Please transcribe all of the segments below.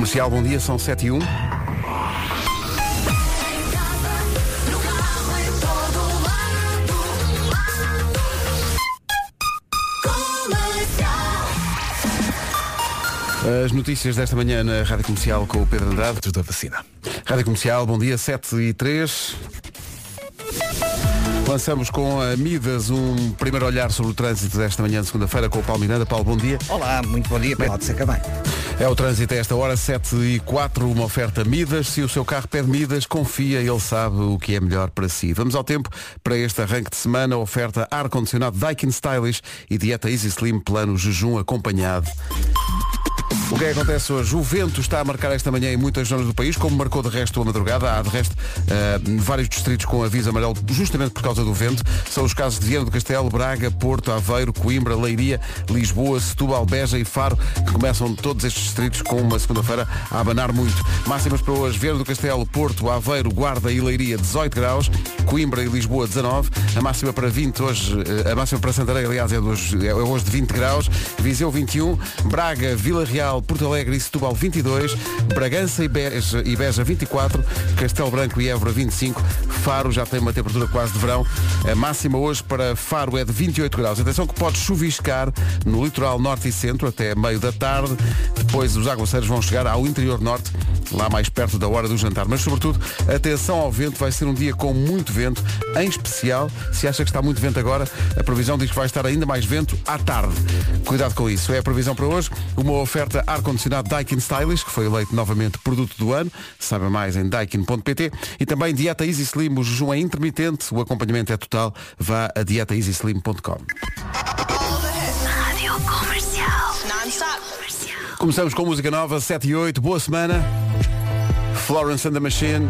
Comercial, bom dia, são 7 e 1. As notícias desta manhã na Rádio Comercial com o Pedro Andrade. da vacina. Rádio Comercial, bom dia, 7 e 3. Lançamos com a Midas um primeiro olhar sobre o trânsito desta manhã de segunda-feira com o Paulo Miranda. Paulo, bom dia. Olá, muito bom dia, pode ser que bem. É o trânsito a esta hora, 7 e 4, uma oferta Midas. Se o seu carro pede Midas, confia, ele sabe o que é melhor para si. Vamos ao tempo para este arranque de semana, oferta ar-condicionado Daikin Stylish e dieta Easy Slim, plano jejum acompanhado. O que é que acontece hoje? O vento está a marcar esta manhã em muitas zonas do país, como marcou de resto a madrugada. Há de resto uh, vários distritos com aviso amarelo justamente por causa do vento. São os casos de Viana do Castelo, Braga, Porto, Aveiro, Coimbra, Leiria, Lisboa, Setúbal, Beja e Faro, que começam todos estes distritos com uma segunda-feira a abanar muito. Máximas para hoje, Viana do Castelo, Porto, Aveiro, Guarda e Leiria 18 graus, Coimbra e Lisboa 19, a máxima para 20 hoje, uh, a máxima para Santarém, aliás, é, é hoje de 20 graus, Viseu 21, Braga, Vila Real, Porto Alegre e Setúbal 22, Bragança e Beja, e Beja 24, Castelo Branco e Évora 25, Faro já tem uma temperatura quase de verão. A máxima hoje para Faro é de 28 graus. Atenção que pode chuviscar no litoral norte e centro até meio da tarde. Depois os aguaceiros vão chegar ao interior norte, lá mais perto da hora do jantar. Mas sobretudo, atenção ao vento, vai ser um dia com muito vento, em especial, se acha que está muito vento agora, a previsão diz que vai estar ainda mais vento à tarde. Cuidado com isso. É a previsão para hoje. Uma oferta ar-condicionado Daikin Stylish, que foi eleito novamente produto do ano. Saiba mais em daikin.pt. E também dieta Easy Slim, o jejum é intermitente, o acompanhamento é total. Vá a dietaeasyslim.com. Começamos com música nova, 7 e 8. Boa semana. Florence and the Machine.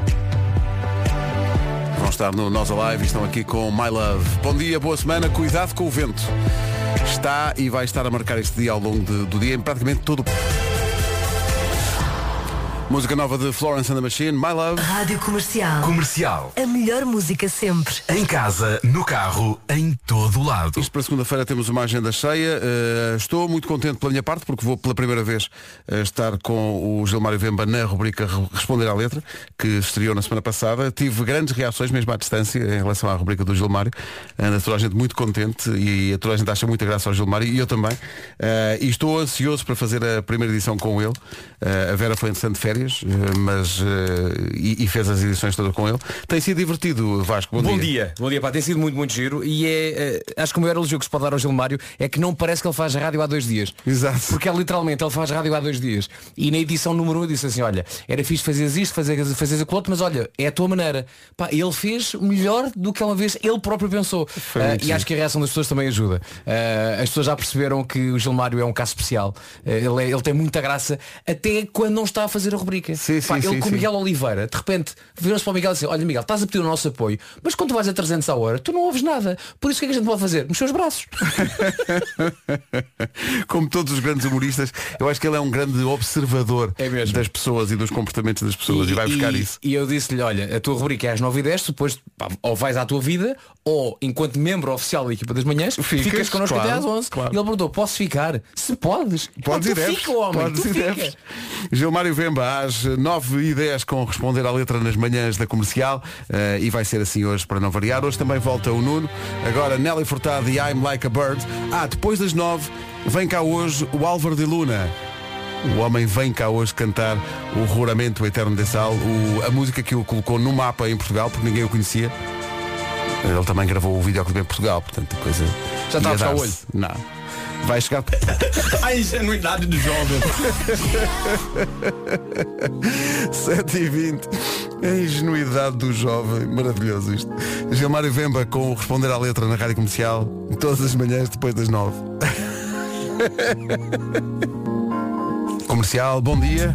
Vão estar no Nós Alive e estão aqui com My Love. Bom dia, boa semana. Cuidado com o vento. Está e vai estar a marcar este dia ao longo de, do dia em praticamente todo o... Música nova de Florence and the Machine, My Love. Rádio Comercial. Comercial. A melhor música sempre. Em casa, no carro, em todo o lado. Isto para segunda-feira temos uma agenda cheia. Uh, estou muito contente pela minha parte porque vou pela primeira vez uh, estar com o Gilmário Vemba na rubrica Responder à Letra, que estreou na semana passada. Tive grandes reações, mesmo à distância, em relação à rubrica do Gilmário. Anda toda a gente muito contente e toda a gente acha muita graça ao Gilmário e eu também. Uh, e estou ansioso para fazer a primeira edição com ele. a Vera foi interessante de férias férias, eh, mas eh, e, e, fez as edições todas com ele. Tem sido divertido, Vasco. Bom, bom dia. dia. Bom dia, pá. Tem sido muito, muito giro. E é, eh, acho que o maior elogio que se pode dar ao Gilmário é que não parece que ele faz rádio há dois dias. Exato. Porque é literalmente, ele faz rádio há dois dias. E na edição número um disse assim, olha, era fixe fazeres isto, fazeres, fazeres aquilo outro, mas olha, é a tua maneira. Pá, ele fez melhor do que uma vez ele próprio pensou. Uh, e acho que a reação das pessoas também ajuda. Uh, as pessoas já perceberam que o Gilmário é um caso especial. Uh, ele, é, ele tem muita graça até quando não está a fazer a rubrica. Sim, Pá, sim, ele sim, com o. Miguel Oliveira, de repente, viram-se para o Miguel e assim, olha Miguel, estás a pedir o nosso apoio, mas quando tu vais a 300 a hora, tu não ouves nada. Por isso o que é que a gente pode fazer? Nos seus braços. Como todos os grandes humoristas, eu acho que ele é um grande observador É mesmo. das pessoas e dos comportamentos das pessoas e, vai buscar isso. E eu disse-lhe, olha, a tua rubrica é às 9 e 10 depois pá, ou vais à tua vida, ou enquanto membro oficial da equipa das manhãs, Ficas, ficas connosco claro, até às 11. claro. E ele perguntou, posso ficar? Se podes. Podes Pá, e tu deves. fica, homem, Podes tu e fica. deves. Gilmário Vemba, às 9 e 10 com responder à letra nas manhãs da comercial. eh, e vai ser assim hoje para não variar. Hoje também volta o Nuno. Agora Nelly Furtado e I'm Like a Bird. Ah, depois das 9 vem cá hoje o Álvaro de Luna. O homem vem cá hoje cantar o Ruramento Eterno de Sal, o- a música que o colocou no mapa em Portugal, porque ninguém o conhecia. Ele também gravou o videoclipe em Portugal, portanto coisa. Já está a buscar o olho? Não. Vai chegar. A ingenuidade do jovem. 7 e 20 A ingenuidade do jovem Maravilhoso isto Gilmário Vemba com o Responder à Letra na Rádio Comercial Todas as manhãs depois das 9 Comercial, bom dia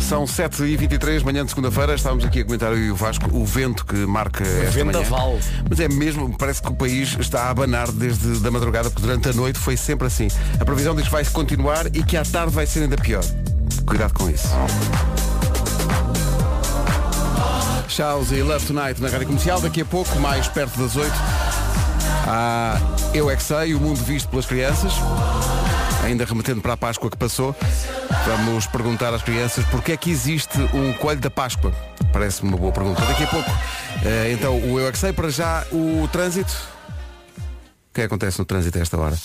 são 7h23, manhã de segunda-feira Estávamos aqui a comentar e o Vasco O vento que marca esta vendaval. manhã Mas é mesmo, parece que o país está a abanar Desde da madrugada, porque durante a noite foi sempre assim A previsão diz que vai continuar E que à tarde vai ser ainda pior Cuidado com isso Charles e Love Tonight na Rádio Comercial. Daqui a pouco, mais perto das 8, há Eu É Que Sei, o mundo visto pelas crianças. Ainda remetendo para a Páscoa que passou. Vamos perguntar às crianças porque é que existe um coelho da Páscoa. Parece-me uma boa pergunta. Daqui a pouco, eh, então, o Eu é que sei, para já o trânsito. O que é que acontece no trânsito a esta hora?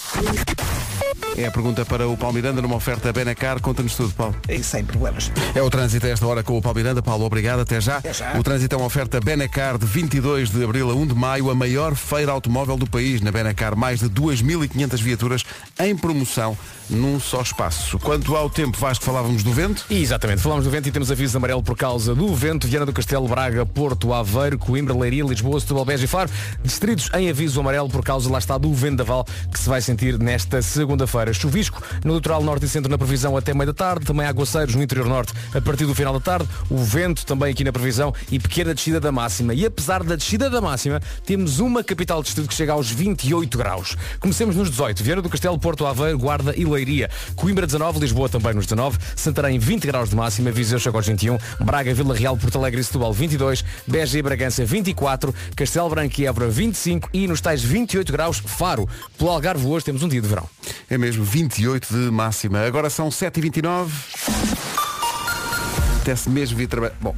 É a pergunta para o Paulo Miranda numa oferta Benacar. Conta-nos tudo, Paulo. E sem problemas. É o trânsito a esta hora com o Paulo Miranda. Paulo, obrigado. Até já. Até já. O trânsito é uma oferta Benacar de 22 de abril a 1 de maio, a maior feira automóvel do país. Na Benacar, mais de 2.500 viaturas em promoção num só espaço. Quanto ao tempo, Vasco, falávamos do vento. E, exatamente, falamos do vento e temos aviso amarelo por causa do vento. Viana do Castelo, Braga, Porto, Aveiro, Coimbra, Leiria, Lisboa, Setúbal, Beja e Faro. Distritos em aviso amarelo por causa, lá está, do vendaval que se vai sentir nesta segunda-feira. Chuvisco no litoral norte e centro na previsão até meia da tarde. Também aguaceiros no interior norte a partir do final da tarde. O vento também aqui na previsão e pequena descida da máxima. E apesar da descida da máxima, temos uma capital distrito que chega aos 28 graus. Comecemos nos 18. Viana do Castelo, Porto, Aveiro, Guarda e Leiria. Coimbra 19, Lisboa também nos 19. Santarém 20 graus de máxima. Viseu chega aos 21. Braga, Vila Real, Porto Alegre e Setúbal 22. Beja e Bragança 24. Castelo Branco e Évora 25. E nos tais 28 graus, Faro. Pelo Algarve hoje temos um dia de verão. É mesmo 28 de máxima. Agora são 7h29. Até-se mesmo vir trabalhar. Bom,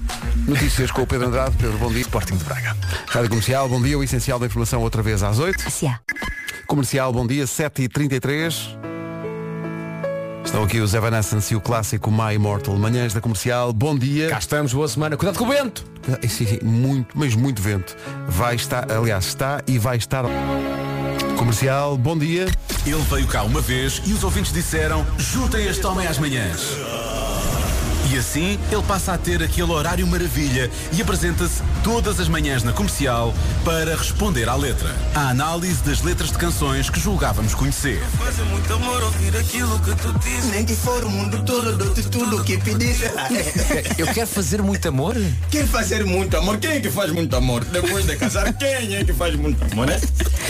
notícias com o Pedro Andrade. Pedro, bom dia. Sporting de Braga. Rádio Comercial, bom dia. O essencial da informação outra vez às 8. Comercial, bom dia. 7h33. Estão aqui os Evanescence e o clássico My Immortal. Manhãs da Comercial, bom dia. Cá estamos, boa semana. Cuidado com o vento! Ah, sim, sim, muito, mas muito vento. Vai estar, aliás, está e vai estar. Comercial, bom dia. Ele veio cá uma vez e os ouvintes disseram juntem este homem às manhãs. E assim ele passa a ter aquele horário maravilha e apresenta-se todas as manhãs na comercial para responder à letra. A análise das letras de canções que julgávamos conhecer. Faz muito amor ouvir aquilo que tu dizes. Nem que for o mundo todo, dou-te tudo o que pedisse. Eu quero fazer muito amor? Quem fazer muito amor? Quem é que faz muito amor? Depois de casar, quem é que faz muito amor, né?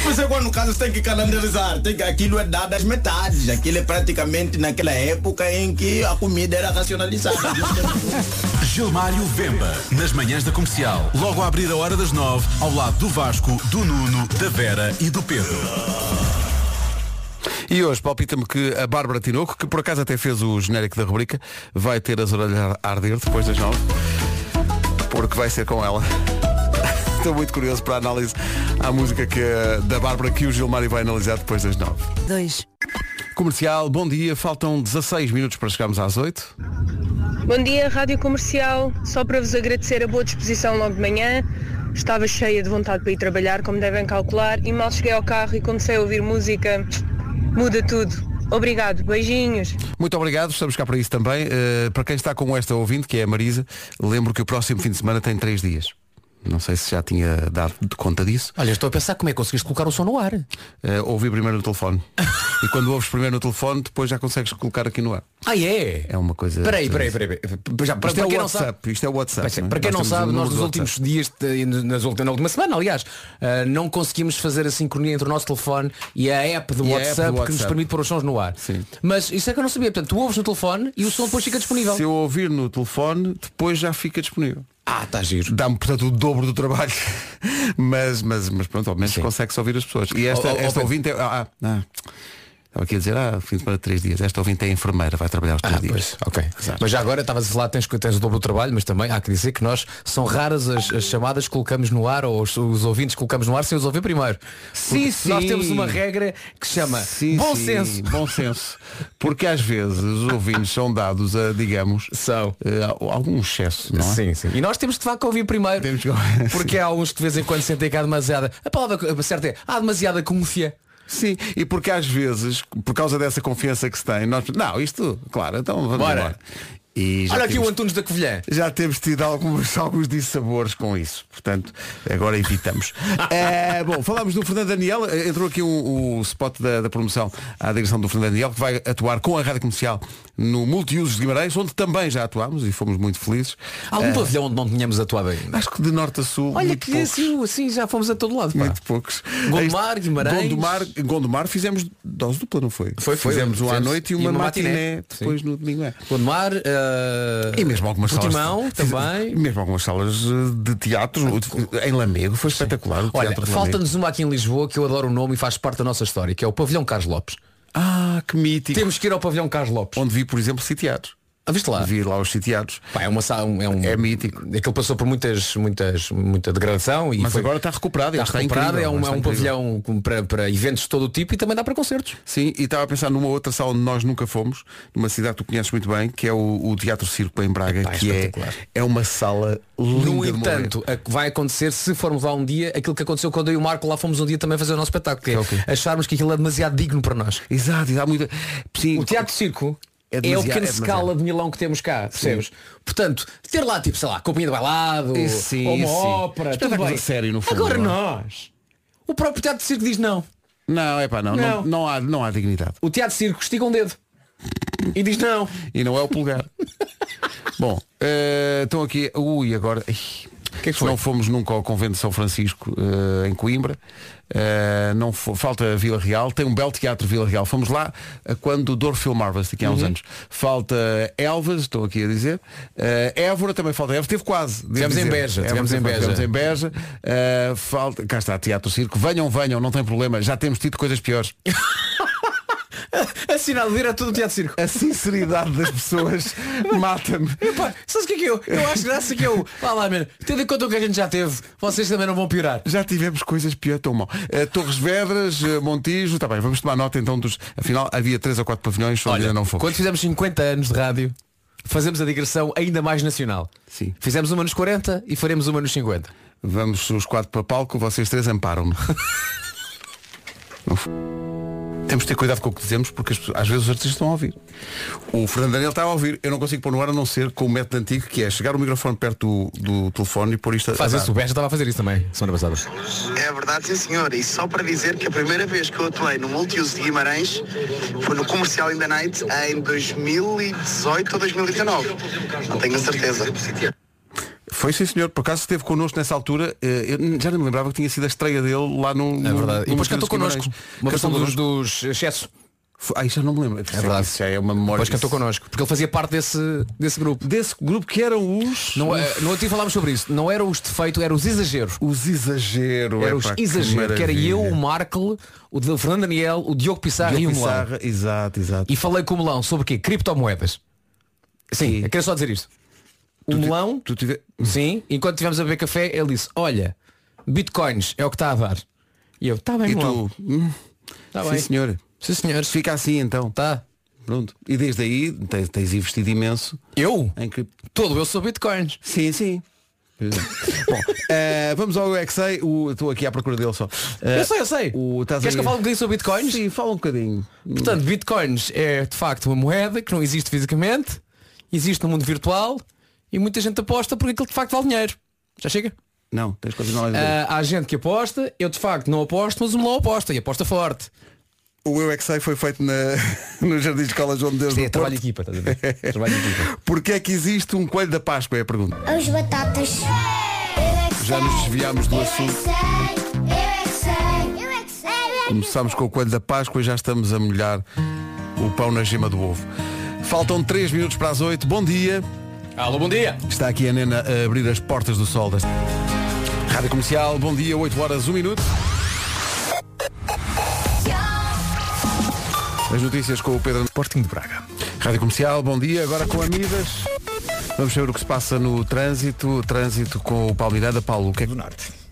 Você agora no caso tem que calendarizar. Tem que, aquilo é dado às metades. Aquilo é praticamente naquela época em que a comida era racionalizada. Gilmário Vemba, nas manhãs da comercial, logo a abrir a hora das nove, ao lado do Vasco, do Nuno, da Vera e do Pedro. E hoje palpita-me que a Bárbara Tinoco, que por acaso até fez o genérico da rubrica, vai ter as orelhas a arder depois das nove, porque vai ser com ela. Estou muito curioso para a análise à música que, da Bárbara que o Gilmário vai analisar depois das nove. Dois. Comercial, bom dia. Faltam 16 minutos para chegarmos às 8. Bom dia, Rádio Comercial. Só para vos agradecer a boa disposição logo de manhã. Estava cheia de vontade para ir trabalhar, como devem calcular, e mal cheguei ao carro e comecei a ouvir música. Muda tudo. Obrigado, beijinhos. Muito obrigado, estamos cá para isso também. Uh, para quem está com esta ouvinte, que é a Marisa, lembro que o próximo fim de semana tem 3 dias. Não sei se já tinha dado de conta disso. Olha, estou a pensar como é que conseguiste colocar o som no ar. Uh, ouvi primeiro no telefone. e quando ouves primeiro no telefone, depois já consegues colocar aqui no ar. Ah, é? É uma coisa. Peraí, peraí, peraí. peraí. Já, para, Isto é para o quem não sabe, WhatsApp. Isto é WhatsApp. Para, não é? para quem não temos sabe, número nós nos últimos WhatsApp. dias, de- nas, ulti- na última semana, aliás, ah, não conseguimos fazer a sincronia entre o nosso telefone e a app do E a app WhatsApp, do que nos WhatsApp. permite pôr os sons no ar. Sim. Mas isso é que eu não sabia. Portanto, tu ouves no telefone e o som depois fica disponível. Se eu ouvir no telefone, depois já fica disponível. Ah, está giro. Dá-me, portanto, o dobro do trabalho. mas, mas, mas pronto, ao menos consegue-se ouvir as pessoas. E esta, esta ouvinte é. Ah, ah, estava aqui a dizer, ah, fim de semana três dias. Esta ouvinte é enfermeira, vai trabalhar os três Ah, dias. pois, ok. Exato. Mas já agora estavas a falar, tens, tens o dobro do trabalho, mas também há que dizer que nós são raras as, as chamadas que colocamos no ar ou os, os ouvintes que colocamos no ar sem os ouvir primeiro. Sim, Porque Nós sim. temos uma regra que se chama Sim, bom sim, senso. Bom senso. Porque às vezes os ouvintes são dados a, digamos, São. eh, algum excesso, não é? Sim, sim. E nós temos de facto ouvir primeiro. Temos que- Porque há uns que de vez em quando sentem que há demasiada. A palavra certa é há demasiada confia. Sim, e porque às vezes, por causa dessa confiança que se tem, nós. Não, isto, claro, então vamos Bora. embora. E Olha aqui temos- o Antunes da Covilhã. Já temos tido alguns, alguns dissabores com isso. Portanto, agora evitamos. É, bom, falámos do Fernando Daniel. Eh, Entrou aqui o, o spot da, da promoção à direção do Fernando Daniel, que vai atuar com a Rádio Comercial no Multiusos de Guimarães, onde também já atuámos e fomos muito felizes. Algum pavilhão onde não tínhamos atuado ainda. Acho que de norte a sul. Olha que poucos. assim, assim já fomos a todo lado. pá. Muito poucos. Gondomar, Guimarães. Gondomar, Gondomar fizemos dose dupla, não foi? Foi, foi. Fizemos um à noite e E uma, uma matiné, matiné. depois no domingo. É. Gondomar, eh, E mesmo algumas Portimão salas. também. Mesmo algumas salas eh, de teatro em Lamego. Foi espetacular. O Olha, falta-nos uma aqui em Lisboa que eu adoro o nome e faz parte da nossa história, que é o Pavilhão Carlos Lopes. Ah, que mítico. Temos que ir ao pavilhão Carlos Lopes. Onde vi, por exemplo, sitiados. Ah, viste lá? Vi lá os sitiados. Pá, é, uma, um- é, um, É mítico. Aquilo passou por muitas, muitas, muita degradação e Mas foi, agora está recuperado. está recuperado, é um, é um pavilhão para, para eventos de todo o tipo e também dá para concertos. Sim, e estava a pensar numa outra sala onde nós nunca fomos, numa cidade que tu conheces muito bem, que é o, o Teatro Circo em Braga, Epá, que é, é uma sala linda No entanto, vai acontecer se formos lá um dia aquilo que aconteceu quando eu e o Marco lá fomos um dia também fazer o nosso espetáculo, que é é o quê? acharmos que aquilo é demasiado digno para nós. Exato, e muita. Sim, O Teatro Circo É é, o pequeno é escala de Milão que temos cá, percebes? Portanto, ter lá tipo, sei lá, companhia de bailado, sim, ou uma sim. ópera, tudo Espetáculos bem. a sério, no fundo, Agora não é? nós. O próprio Teatro Circo diz não. Não, é pá, não, não. Não. Não, há, não há dignidade. O Teatro Circo estica um dedo. E diz não. E não é o pulgar. Bom, eh, estão aqui. Ui, agora. Ih, que é que? Não fomos nunca ao convento de São Francisco eh, em Coimbra. Eh, não falta Vila Real. Tem um belo teatro Vila Real. Fomos lá eh, quando o Douro filmava-se aqui há Uhum. uns anos. Falta Elvas, estou aqui a dizer. Évora também falta. Évora teve quase. Tivemos em. Beja, tivemos em Beja. tivemos em Beja. Falta, cá está, Teatro Circo. Venham, venham, não tem problema. Já temos tido coisas piores. Assinado vir a todo o Teatro Circo. A sinceridade das pessoas mata-me. Sabes o que é que eu? Eu acho graça que eu. Vá lá, mano. Tendo em conta o que a gente já teve, vocês também não vão piorar. Já tivemos coisas pior tão mal. Eh, Torres Vedras, eh, Montijo, está bem, vamos tomar nota então dos. Afinal, havia três ou quatro pavilhões, onde ainda não fomos. quando fizemos 50 anos de rádio, fazemos a digressão ainda mais nacional. Sim. Fizemos uma nos 40 e faremos uma nos 50. Vamos os quatro para palco, vocês três amparam-me. Temos de ter cuidado com o que dizemos porque as pessoas- às vezes os artistas estão a ouvir. O Fernando Daniel está a ouvir. Eu não consigo pôr no ar a não ser com o método antigo que é chegar o microfone perto do, do telefone e pôr isto a Faz a isso, o Beja estava a fazer isso também, semana passada. É verdade, sim senhor. E só para dizer que a primeira vez que eu atuei no Multiuso de Guimarães foi no Comercial in the Night em 2018 ou 2019. Não tenho a certeza. Foi sim senhor, por acaso esteve connosco nessa altura, eh, eu já nem me lembrava que tinha sido a estreia dele lá no. É verdade. no E depois cantou connosco. Uma Cantou dos, dos excesso. Já não me lembro. É verdade. Isso é uma memória. Depois cantou connosco. Porque ele fazia parte desse, desse grupo. Desse grupo que eram os. Não, é- outro dia falámos sobre isso. Não eram os defeitos, eram os exageros. Os exageros. Eram os epá, que exageros. Que era eu, o Marco, o Fernando Daniel, o Diogo Pissarra Diogo e o Melão. Pissarra, Exato, exato. E falei com o Melão sobre o quê? Criptomoedas. Sim, eu quero só dizer isto. O Tu Melão, Tu tive... sim, enquanto estivemos a beber café, ele disse, olha, bitcoins é o que está a dar. E eu, está bem, E Melão. tu. Hum, Tá sim bem. senhor. Sim, senhores. Fica assim então. Tá. Pronto. E desde aí tens, tens investido imenso Eu? em que. Todo eu sou bitcoins. Sim, sim. É. Bom, eh, vamos ao UXA. O- Estou aqui à procura dele só. Eh, eu sei, eu sei. O, Queres aí- que eu fale um bocadinho sobre bitcoins? Sim, fala um bocadinho. Portanto, bitcoins é de facto uma moeda que não existe fisicamente, existe no mundo virtual e muita gente aposta porque aquilo de facto vale dinheiro. Já chega? Não, tens que continuar a dizer. Ah, há gente que aposta, eu de facto não aposto, mas o melão aposta e aposta forte. O UXA foi feito na, no Jardim de Escola João de Deus Isto é do trabalho de Porto. equipa, estás a ver? Trabalho de equipa. Porquê é que existe um coelho da Páscoa? É a pergunta. As batatas. Já nos desviámos do assunto. Começámos com o coelho da Páscoa e já estamos a molhar o pão na gema do ovo. Faltam 3 minutos para as 8. Bom dia. Alô, bom dia. Está aqui a Nena a abrir as portas do sol. Das... Rádio Comercial, bom dia, 8 horas, 1 minuto. As notícias com o Pedro Portinho de Braga. Rádio Comercial, bom dia, agora com Amidas. Vamos saber o que se passa no trânsito, trânsito com o Paulo Miranda. Paulo, o que é que... do Norte.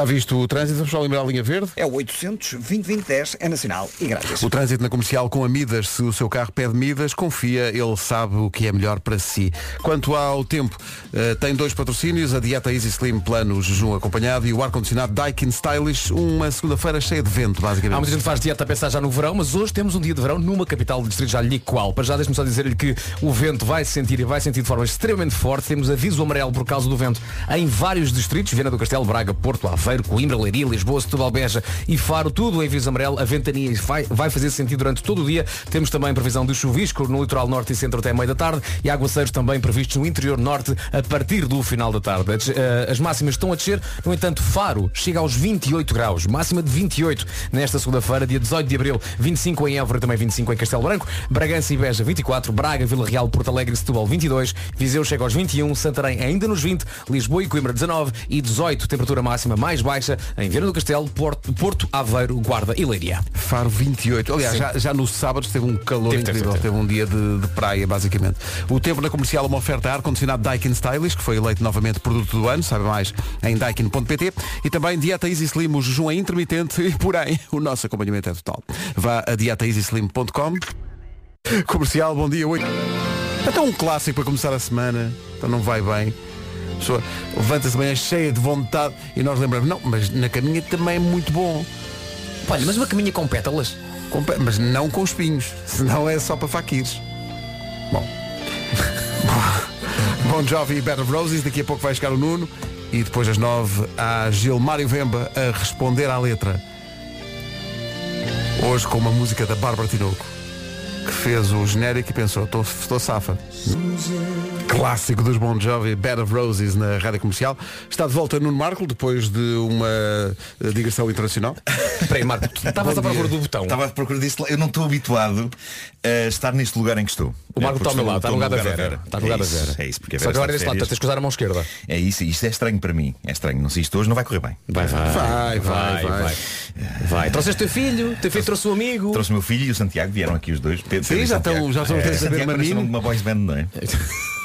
Está visto o trânsito, vamos só lembrar a linha verde. É o 800 2010 é nacional e grátis. O trânsito na comercial com a Midas, se o seu carro pede Midas, confia, ele sabe o que é melhor para si. Quanto ao tempo, eh, tem dois patrocínios, a dieta Easy Slim Plano Jejum acompanhado e o ar-condicionado Daikin Stylish, uma segunda-feira cheia de vento, basicamente. Há muita gente que faz dieta a pensar já no verão, mas hoje temos um dia de verão numa capital do distrito, já lhe qual. Para já deixe-me só dizer-lhe que o vento vai se sentir e vai sentir de forma extremamente forte. Temos aviso amarelo por causa do vento em vários distritos, Viana do Castelo, Braga, Porto, Aveiro, Coimbra, Leiria, Lisboa, Setúbal, Beja e Faro, tudo em aviso amarelo. A ventania vai, vai fazer sentido durante todo o dia. Temos também previsão de chuvisco no litoral norte e centro até meio da tarde e aguaceiros também previstos no interior norte a partir do final da tarde. As, eh, as máximas estão a descer, no entanto, Faro chega aos 28 graus, máxima de 28 nesta segunda-feira, dia 18 de abril, 25 em Évora, também 25 em Castelo Branco, Bragança e Beja 24, Braga, Vila Real, Porto Alegre e Setúbal 22, Viseu chega aos 21, Santarém ainda nos 20, Lisboa e Coimbra 19 e 18, temperatura máxima mais mais baixa em Viana do Castelo, Porto, Porto Aveiro, Guarda e Leiria. Faro 28. Aliás, já, já no sábado teve um calor Teve, teve, incrível. teve. Teve um dia de, de praia, basicamente. O tempo na comercial, uma oferta ar-condicionado Daikin Stylish, que foi eleito novamente produto do ano. Saiba mais em daikin.pt. E também Dieta Easy Slim, o jejum é intermitente e, porém, o nosso acompanhamento é total. Vá a dietaeasyslim.com. Comercial, bom dia. Oi. Até um clássico para começar a semana. Então não vai bem. A pessoa levanta-se manhã cheia de vontade e nós lembramos, não, mas na caminha também é muito bom. Olha, mas uma caminha com pétalas. Com pe- Mas não com espinhos, senão é só para faquires. Bom. Bom Jovi e of Roses, daqui a pouco vai chegar o Nuno e depois às nove há Gilmário Vemba a responder à letra. Hoje com uma música da Bárbara Tinoco, que fez o genérico e pensou, estou- estou safa. Clássico dos Bon Jovi, Bed of Roses na rádio comercial. Está de volta Nuno Marco depois de uma eh, digressão internacional. Espera Marco, estavas à procura do botão. Estava à procura disso. Eu não estou habituado a estar neste lugar em que estou. O Marco É, está ao meu lado, está no lugar da Vera. Está no lugar é da Vera. É isso, porque a Só Vera que agora desse lado, tens que usar a mão esquerda. É isso, isto é estranho para mim. É estranho. Não sei isto hoje não vai correr bem. Vai, vai. Vai, vai, vai. Vai. Trouxeste teu filho, teu filho trouxe o amigo. Trouxe o meu filho e o Santiago, vieram aqui os dois. Sim, já estão- já estão a É, saber uma boys band, não é?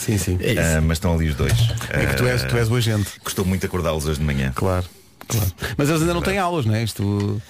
Sim, sim. Ah, mas estão ali os dois. É que tu és, tu és boa gente. Gostou muito de acordá-los hoje de manhã. Claro. claro. Mas eles ainda não têm aulas, não é? Isto.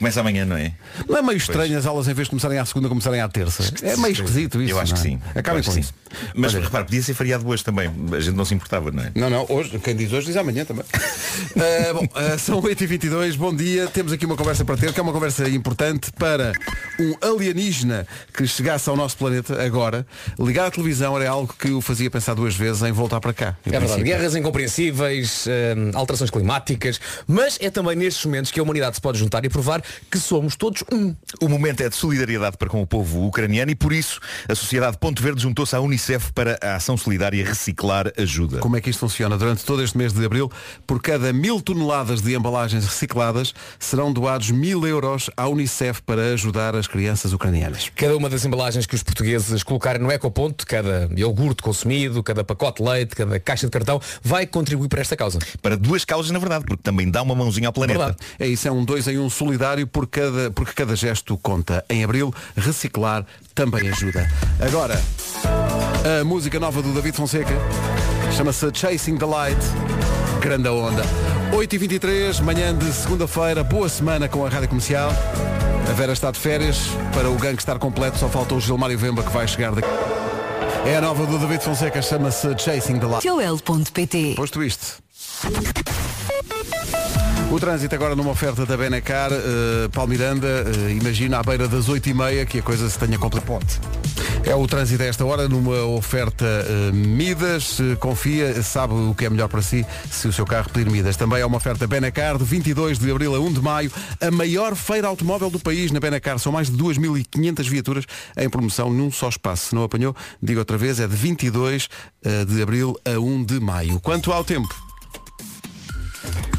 Começa amanhã, não é? Não é meio estranho as aulas em vez de começarem à segunda, começarem à terça. É meio esquisito isso. Eu acho não que é? sim. Acabem com que isso. sim. Mas Olha, repara, podia ser feriado hoje também. A gente não se importava, não é? Não, não, hoje, quem diz hoje diz amanhã também. Ah, bom, ah, são 8h22, bom dia. Temos aqui uma conversa para ter, que é uma conversa importante para um alienígena que chegasse ao nosso planeta agora. Ligar a televisão era algo que o fazia pensar duas vezes em voltar para cá. É verdade, princípio. guerras incompreensíveis, hum, alterações climáticas, mas é também nestes momentos que a humanidade se pode juntar e provar que somos todos um. O momento é de solidariedade para com o povo ucraniano e por isso a Sociedade Ponto Verde juntou-se à Unicef para a ação solidária Reciclar Ajuda. Como é que isto funciona? Durante todo este mês de abril, por cada mil toneladas de embalagens recicladas, serão doados mil euros à Unicef para ajudar as crianças ucranianas. Cada uma das embalagens que os portugueses colocarem no ecoponto, cada iogurte consumido, cada pacote de leite, cada caixa de cartão, vai contribuir para esta causa. Para duas causas, na verdade, porque também dá uma mãozinha ao planeta. Verdade. É isso, é um dois em um solidário por cada, porque cada gesto conta. Em abril, reciclar também ajuda. Agora, a música nova do David Fonseca chama-se Chasing the Light. Grande onda. 8h23, manhã de segunda-feira, boa semana com a Rádio Comercial. A Vera está de férias, para o gangue estar completo só falta o Gilmário Vemba que vai chegar daqui. É a nova do David Fonseca, chama-se Chasing the Light. Joel.pt Posto isto. O trânsito agora numa oferta da Benacar, uh, Palmiranda, eh, imagina à beira das 8h30 que a coisa se tenha complicado. É o trânsito a esta hora numa oferta eh, Midas, eh, confia, sabe o que é melhor para si se o seu carro pedir Midas. Também é uma oferta Benacar de 22 de abril a 1 de maio, a maior feira automóvel do país na Benacar. São mais de 2.500 viaturas em promoção num só espaço. Se não apanhou, digo outra vez, é de 22 eh, de abril a 1 de maio. Quanto ao tempo,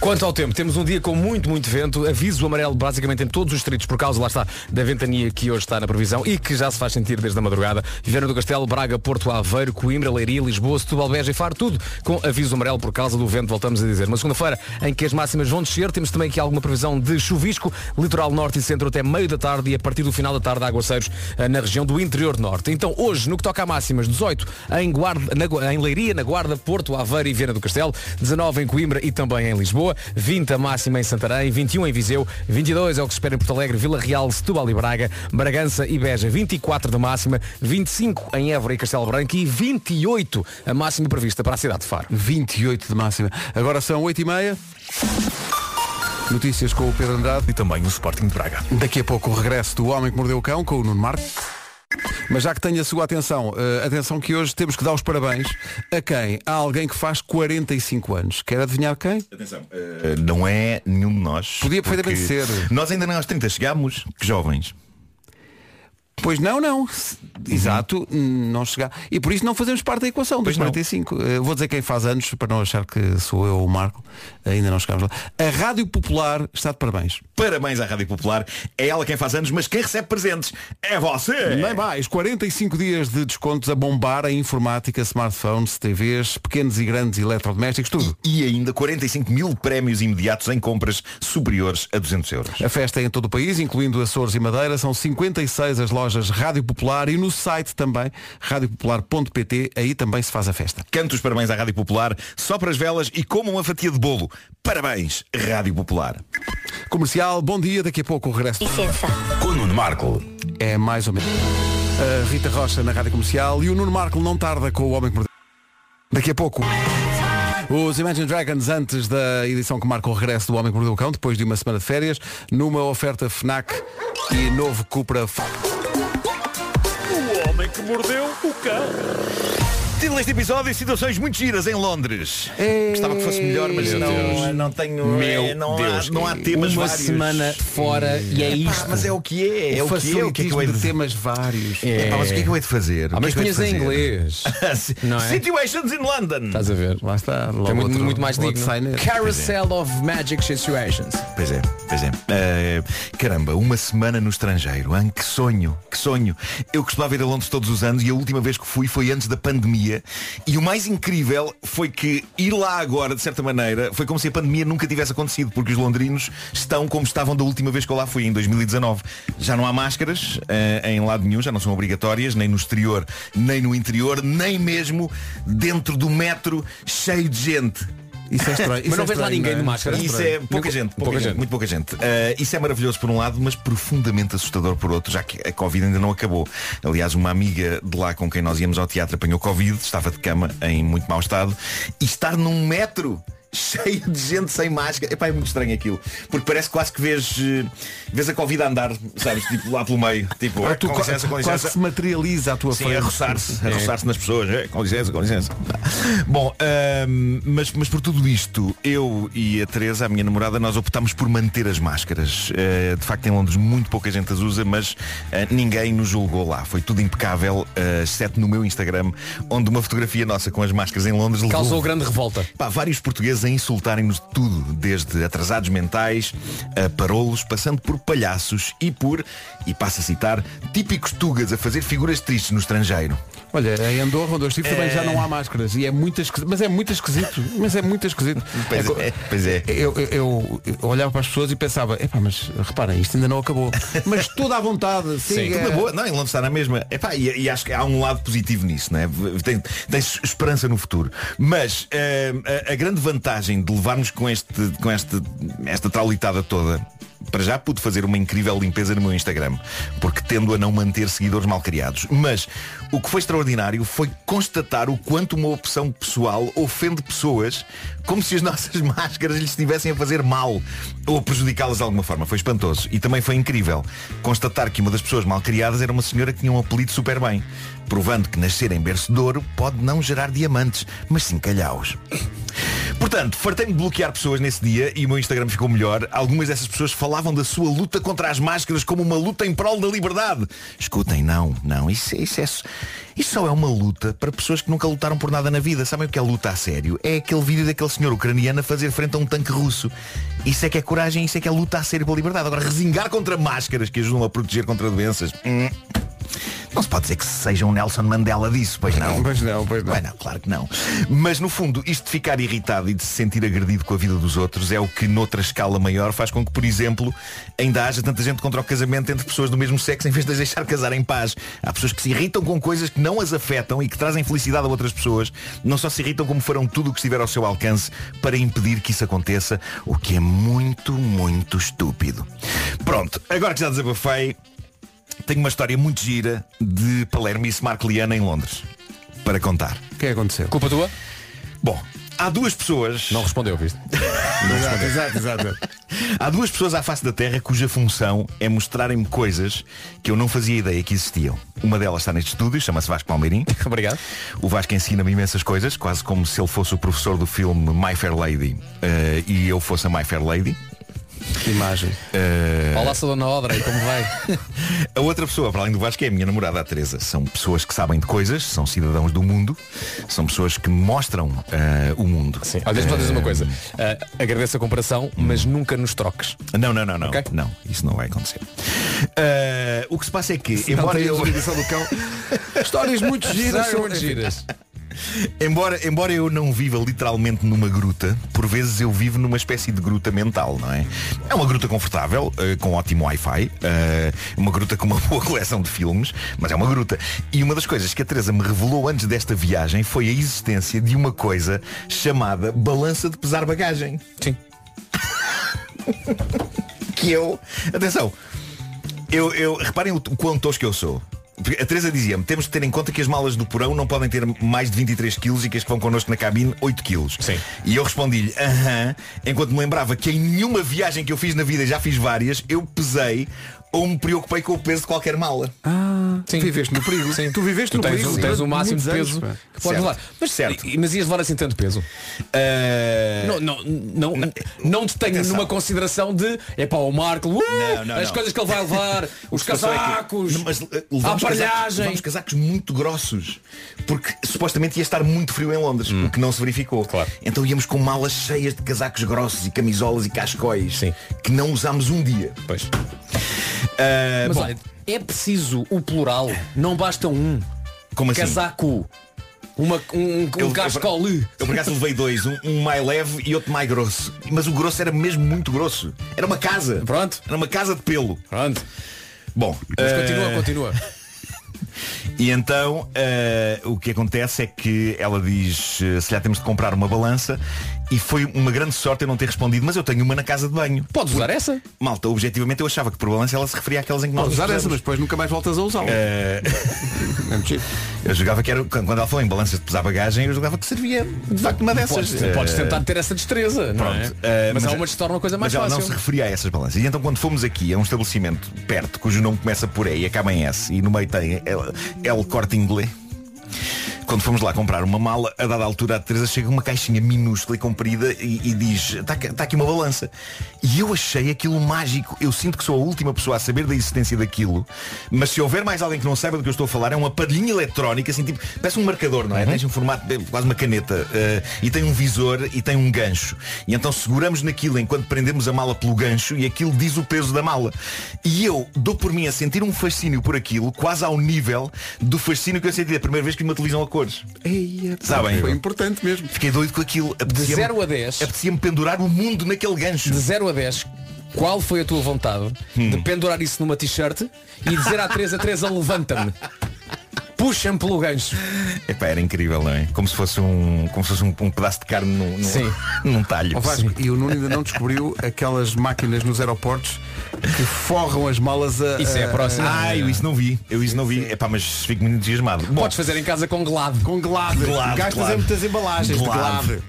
Quanto ao tempo, temos um dia com muito, muito vento, aviso amarelo basicamente em todos os distritos por causa, lá está, da ventania que hoje está na previsão e que já se faz sentir desde a madrugada. Viveram do Castelo, Braga, Porto Aveiro, Coimbra, Leiria, Lisboa, Setúbal, Beja e Faro, tudo com aviso amarelo por causa do vento, voltamos a dizer. Uma segunda-feira em que as máximas vão descer, temos também aqui alguma previsão de chuvisco, litoral norte e centro até meio da tarde e a partir do final da tarde aguaceiros eh, na região do interior norte. Então hoje, no que toca a máximas, 18 em, Guarda, na em Leiria, na Guarda, Porto, Aveiro e Viana do Castelo, 19 em Coimbra e também em Lisboa, 20 a máxima em Santarém, 21 em Viseu, 22 é o que se espera em Porto Alegre, Vila Real, Setúbal e Braga, Bragança e Beja, 24 de máxima, 25 em Évora e Castelo Branco e 28 a máxima prevista para a cidade de Faro. 28 de máxima. Agora são 8h30. Notícias com o Pedro Andrade. E também o Sporting de Braga. Daqui a pouco o regresso do Homem que Mordeu o Cão com o Nuno Marco. Mas já que tenho a sua atenção, eh, atenção que hoje temos que dar os parabéns a quem? A alguém que faz 45 anos. Quer adivinhar quem? Atenção. Uh, não é nenhum de nós. Podia perfeitamente ser. Nós ainda nem aos 30 chegámos. Que jovens. Pois não, não. Exato, não chegar. E por isso não fazemos parte da equação dos não. 45. Eh, vou dizer quem faz anos, para não achar que sou eu o Marco. Ainda não chegámos lá. A Rádio Popular está de parabéns. Parabéns à Rádio Popular. É ela quem faz anos, mas quem recebe presentes é você. Nem mais, 45 dias de descontos a bombar a informática, smartphones, TVs, pequenos e grandes eletrodomésticos, tudo. E ainda 45 mil prémios imediatos em compras superiores a 200 euros. A festa é em todo o país, incluindo Açores e Madeira. São 56 as lojas Rádio Popular e no site também, radiopopular.pt, aí também se faz a festa. Canto os parabéns à Rádio Popular, só para as velas e como uma fatia de bolo. Parabéns, Rádio Popular. Comercial, bom dia, daqui a pouco o regresso. Licença. Com o Nuno Marco. É mais ou menos. A Rita Rocha na Rádio Comercial e o Nuno Marco não tarda com o Homem que Mordeu. Daqui a pouco. Os Imagine Dragons antes da edição que marca o regresso do Homem que Mordeu o Cão, depois de uma semana de férias, numa oferta FNAC e novo Cupra. Título deste episódio, situações muito giras em Londres. Gostava que fosse melhor, mas não, não tenho. Meu é, não, Deus. há, não há temas Uma vários. semana fora e é Ah, isto. mas é o que é, é o que é, o que é que eu hei de temas vários. É, pá, mas o que é que eu hei de fazer? Ah, O mas é hei punhas em inglês. Não é? Situations in London. Estás a ver? Lá está. Logo É muito, outro- muito mais outro digno. Carousel of Magic Situations. Pois é, pois é. Eh, caramba, uma semana no estrangeiro. Hein? Que sonho, que sonho. Eu costumava ir a Londres todos os anos e a última vez que fui foi antes da pandemia. E o mais incrível foi que ir lá agora, de certa maneira, foi como se a pandemia nunca tivesse acontecido, porque os londrinos estão como estavam da última vez que eu lá fui, em 2019. Já não há máscaras eh, em lado nenhum, já não são obrigatórias, nem no exterior, nem no interior, nem mesmo dentro do metro cheio de gente. Isso é estranho. Mas não é vês lá ninguém não de máscara? Isso é pouca gente, pouca, pouca gente, gente. muito pouca gente. Uh, isso é maravilhoso por um lado, mas profundamente assustador por outro, já que a Covid ainda não acabou. Aliás, uma amiga de lá com quem nós íamos ao teatro apanhou Covid, estava de cama em muito mau estado, e estar num metro cheio de gente sem máscara. Epá, é muito estranho aquilo. Porque parece quase que vês, eh, vês a Covid a andar, sabes, tipo lá pelo meio. Tipo, Ah, tu com licença, com quase licença. que se materializa à tua Sim, frente. a roçar-se, a roçar-se nas pessoas. É, com licença, com licença. Bom, ahm, mas, mas por tudo isto, eu e a Teresa, a minha namorada, nós optámos por manter as máscaras. Eh, de facto, em Londres muito pouca gente as usa, mas eh, ninguém nos julgou lá. Foi tudo impecável, eh, exceto no meu Instagram, onde uma fotografia nossa com as máscaras em Londres levou Causou grande revolta. Pá, vários portugueses a insultarem-nos de tudo, desde atrasados mentais, a parolos, passando por palhaços e por, e passo a citar, típicos tugas a fazer figuras tristes no estrangeiro. Olha, em Andorra, onde eu estive, também já não há máscaras. E é muito esquisito. Mas é muito esquisito. Mas é muito esquisito. Pois co- é, pois é. Eu, eu- eu- olhava para as pessoas e pensava, epá, mas reparem, isto ainda não acabou. Mas tudo à vontade. Siga. Tudo na boa, não, em Londres está na mesma. Epá, e, e acho que há um lado positivo nisso, né? Tem, tens esperança no futuro. Mas eh, a, a grande vantagem de levarmos com, este, com este, esta traulitada toda. Para já pude fazer uma incrível limpeza no meu Instagram, porque tendo a não manter seguidores mal criados. Mas o que foi extraordinário foi constatar o quanto uma opção pessoal ofende pessoas como se as nossas máscaras lhes estivessem a fazer mal ou a prejudicá-las de alguma forma. Foi espantoso. E também foi incrível constatar que uma das pessoas mal criadas era uma senhora que tinha um apelido super bem, provando que nascer em berço de ouro pode não gerar diamantes, mas sim calhaus. Portanto, fartei-me de bloquear pessoas nesse dia e o meu Instagram ficou melhor. Algumas dessas pessoas falavam da sua luta contra as máscaras como uma luta em prol da liberdade. Escutem, não, não, isso, isso, é, isso só é uma luta para pessoas que nunca lutaram por nada na vida. Sabem o que é luta a sério? É aquele vídeo daquele senhor ucraniano a fazer frente a um tanque russo. Isso é que é coragem, isso é que é luta a sério pela liberdade. Agora, resingar contra máscaras que ajudam a proteger contra doenças. hum, não se pode dizer que seja um Nelson Mandela disso, pois não. Pois não, pois não. Bem, não, claro que não. Mas no fundo, isto de ficar irritado e de se sentir agredido com a vida dos outros é o que noutra escala maior faz com que, por exemplo, ainda haja tanta gente contra o casamento entre pessoas do mesmo sexo em vez de as deixar casar em paz. Há pessoas que se irritam com coisas que não as afetam e que trazem felicidade a outras pessoas. Não só se irritam como farão tudo o que estiver ao seu alcance para impedir que isso aconteça, o que é muito, muito estúpido. Pronto, agora que já desabafei, tenho uma história muito gira de Palermice Marcliana em Londres para contar. O que é que aconteceu? Culpa tua? Bom, há duas pessoas. Não respondeu, viste? Exato, exato, exato. Há duas pessoas à face da Terra cuja função é mostrarem-me coisas que eu não fazia ideia que existiam. Uma delas está neste estúdio, chama-se Vasco Palmeirim. Obrigado. O Vasco ensina-me imensas coisas, quase como se ele fosse o professor do filme My Fair Lady eh, e eu fosse a My Fair Lady. Imagem. Eh, Olá, sou Dona Audrey, como vai? A outra pessoa, para além do Vasco, é a minha namorada, a Teresa. São pessoas que sabem de coisas, são cidadãos do mundo, são pessoas que mostram eh, o mundo. Sim. Olha, deixa-me só dizer uma coisa. Ah, agradeço a comparação, mas nunca nos troques. Não, não, não, não. Ok. Não, isso não vai acontecer. O que se passa é que, Embora embora eu, do cão. Histórias muito giras. Histórias muito giras. Embora, embora eu não viva literalmente numa gruta, por vezes eu vivo numa espécie de gruta mental, não é? É uma gruta confortável, eh, com ótimo Wi-Fi, eh, uma gruta com uma boa coleção de filmes, mas é uma gruta. E uma das coisas que a Teresa me revelou antes desta viagem foi a existência de uma coisa chamada balança de pesar bagagem. Sim. que eu. Atenção, eu, eu reparem o, o quão tosco eu sou. A Teresa dizia-me, temos que ter em conta que as malas do porão não podem ter mais de 23 quilos e que as que vão connosco na cabine 8 quilos. Sim. E eu respondi-lhe, aham, enquanto me lembrava que em nenhuma viagem que eu fiz na vida, e já fiz várias, eu pesei ou me preocupei com o peso de qualquer mala. Sim. Viveste no perigo. Sim. Tu viveste Tu no tens, perigo. tens o máximo de peso anos, que podes Certo. levar. Mas, Certo. e- mas ias levar assim tanto peso? Eh, Não, não, não, não te tenho Atenção. numa consideração de é para o Marco, uh, Não, não, as não. coisas que ele vai levar, os é que- casacos, mas, a casacos, aparelhagem. levamos casacos muito grossos Porque supostamente ia estar muito frio em Londres O que não se verificou Hum. Claro. Então íamos com malas cheias de casacos grossos E camisolas e cascóis Sim. Que não usámos um dia Pois. Ah, Mas bom, olha, é preciso o plural, não basta um Como assim? casaco, uma, um, um Eu- eu- cascole. Eu por acaso levei dois um, um mais leve e outro mais grosso Mas o grosso era mesmo muito grosso Era uma casa Pronto. Era uma casa de pelo Pronto. Bom Mas ah, continua, continua. E então eh, o que acontece é que ela diz se já temos de comprar uma balança e foi uma grande sorte eu não ter respondido, mas eu tenho uma na casa de banho. Podes usar essa? Malta, objetivamente eu achava que por balança ela se referia àquelas em que nós Podes usar essa, usamos. mas depois nunca mais voltas a usá-la. Eh, É eu jogava que era, quando ela falou em balanças de pesar bagagem, eu jogava que servia de facto uma dessas. Podes, Eh, podes tentar ter essa destreza, não é? Pronto, eh, mas, há uma que se torna uma coisa mais mas ela fácil. não se referia a essas balanças. E então quando fomos aqui a um estabelecimento perto, cujo nome começa por E e acaba em S, e no meio tem El, El Corte Inglês, quando fomos lá comprar uma mala, a dada altura a Teresa chega uma caixinha minúscula e comprida e, e diz, está aqui, tá aqui uma balança. E eu achei aquilo mágico. Eu sinto que sou a última pessoa a saber da existência daquilo, mas se houver mais alguém que não saiba do que eu estou a falar, é uma padrinha eletrónica, assim, tipo, parece um marcador, não é? Tens um formato, quase uma caneta, eh, e tem um visor e tem um gancho. E então seguramos naquilo enquanto prendemos a mala pelo gancho e aquilo diz o peso da mala. E eu dou por mim a sentir um fascínio por aquilo, quase ao nível do fascínio que eu senti a primeira vez que uma televisão a cores. Eia, Sabem? Foi importante mesmo. Fiquei doido com aquilo. De Apetecia-me- 0 a 10, Apetecia-me pendurar o mundo naquele gancho. de 0 a 10, qual foi a tua vontade Hum. de pendurar isso numa t-shirt e dizer à Teresa, Teresa, levanta-me. Puxa-me pelo gancho. Epá, era incrível, não é? Como se fosse um, como se fosse um, um pedaço de carne num, num, Sim. num talho. Ó Vasco, e o Nuno ainda não descobriu aquelas máquinas nos aeroportos que forram as malas a. Isso é a próxima. Ah, eu isso não vi. Eu isso não vi. Epá, mas fico muito entusiasmado. Bom, Podes fazer em casa com gelado. Com gelado. Gelado, Gastas claro. em muitas embalagens de Gelado. gelado.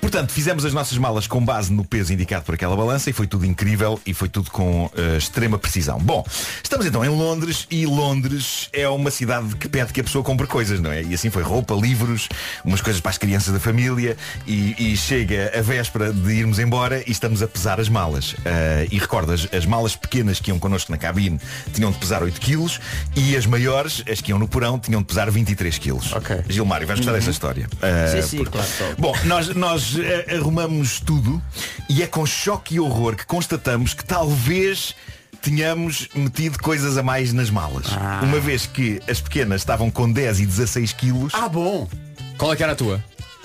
Portanto, fizemos as nossas malas com base no peso indicado por aquela balança e foi tudo incrível e foi tudo com eh, extrema precisão. Bom, estamos então em Londres e Londres é uma cidade que pede que a pessoa compre coisas, não é? E assim foi roupa, livros, umas coisas para as crianças da família e, e chega a véspera de irmos embora e estamos a pesar as malas. Eh, e recordas, as malas pequenas que iam connosco na cabine tinham de pesar 8 quilos e as maiores, as que iam no porão, tinham de pesar 23 quilos. Ok. Gilmário, vais gostar desta história. Eh, Sim, sim, porque- claro. Bom, nós, nós eh, arrumamos tudo e é com choque e horror que constatamos que talvez tínhamos metido coisas a mais nas malas. Uma vez que as pequenas estavam com 10 e 16 quilos, Ah, bom. Qual é que era a tua?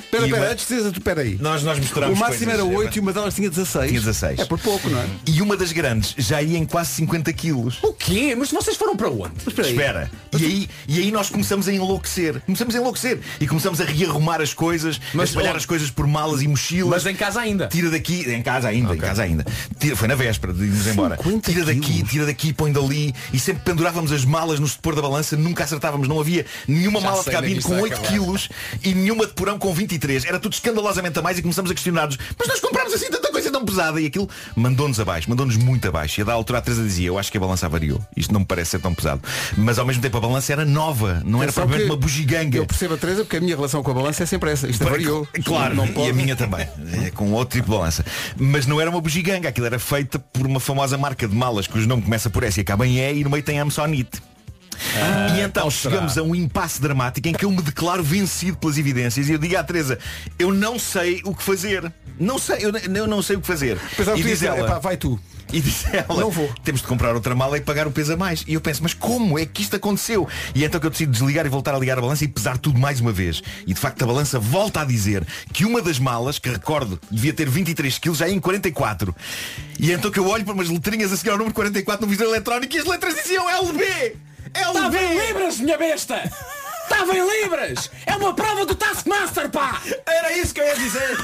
Espera, E espera, uma- antes de tu, aí. nós, nós O misturamos máximo coisas, era eh, 8 e uma delas tinha 16. Tinha 16. É por pouco, não é? E uma das grandes já ia em quase 50 quilos. O quê? Mas vocês foram para onde? Espera. E aí, e aí nós começamos a enlouquecer. Começamos a enlouquecer. E começamos a rearrumar as coisas, a Mas espalhar onde? as coisas por malas e mochilas. Mas em casa ainda. Tira daqui, em casa ainda, em casa ainda. Tira, foi na véspera de irmos embora. 50 Tira daqui, quilos. tira daqui, põe dali. E sempre pendurávamos as malas no setor da balança, nunca acertávamos. Não havia nenhuma Já mala de é cabine isto com vai 8 acabar. quilos e nenhuma de porão com 23. 23 era tudo escandalosamente a mais e começamos a questionar-nos, mas nós compramos assim tanta coisa tão pesada e aquilo mandou-nos abaixo, mandou-nos muito abaixo. E a da altura a Teresa dizia, eu acho que a balança variou. Isto não me parece ser tão pesado. Mas ao mesmo tempo a balança era nova, não era propriamente uma bugiganga. Eu percebo a Teresa porque a minha relação com a balança é sempre essa. Isto variou. Claro, não e pode. a minha também, é, com outro tipo de balança. Mas não era uma bugiganga, aquilo era feita por uma famosa marca de malas cujo nome começa por S e acaba em E e no meio tem Amsonite. E então chegamos a um impasse dramático em que eu me declaro vencido pelas evidências e eu digo à Teresa, eu não sei o que fazer. Não sei, eu, eu não sei o que fazer. Pensava e que diz ela, "Epá, vai tu. e diz ela, Não vou. temos de comprar outra mala e pagar o peso a mais. E eu penso, mas como é que isto aconteceu? E é então que eu decido desligar e voltar a ligar a balança e pesar tudo mais uma vez. E de facto a balança volta a dizer que uma das malas, que recordo devia ter 23 kg, já é em 44. E é então que eu olho para umas letrinhas a seguir ao número 44 no visor eletrónico e as letras diziam LB! Estava em LB! libras, minha besta! Estava em libras! É uma prova do Taskmaster, pá! Era isso que eu ia dizer.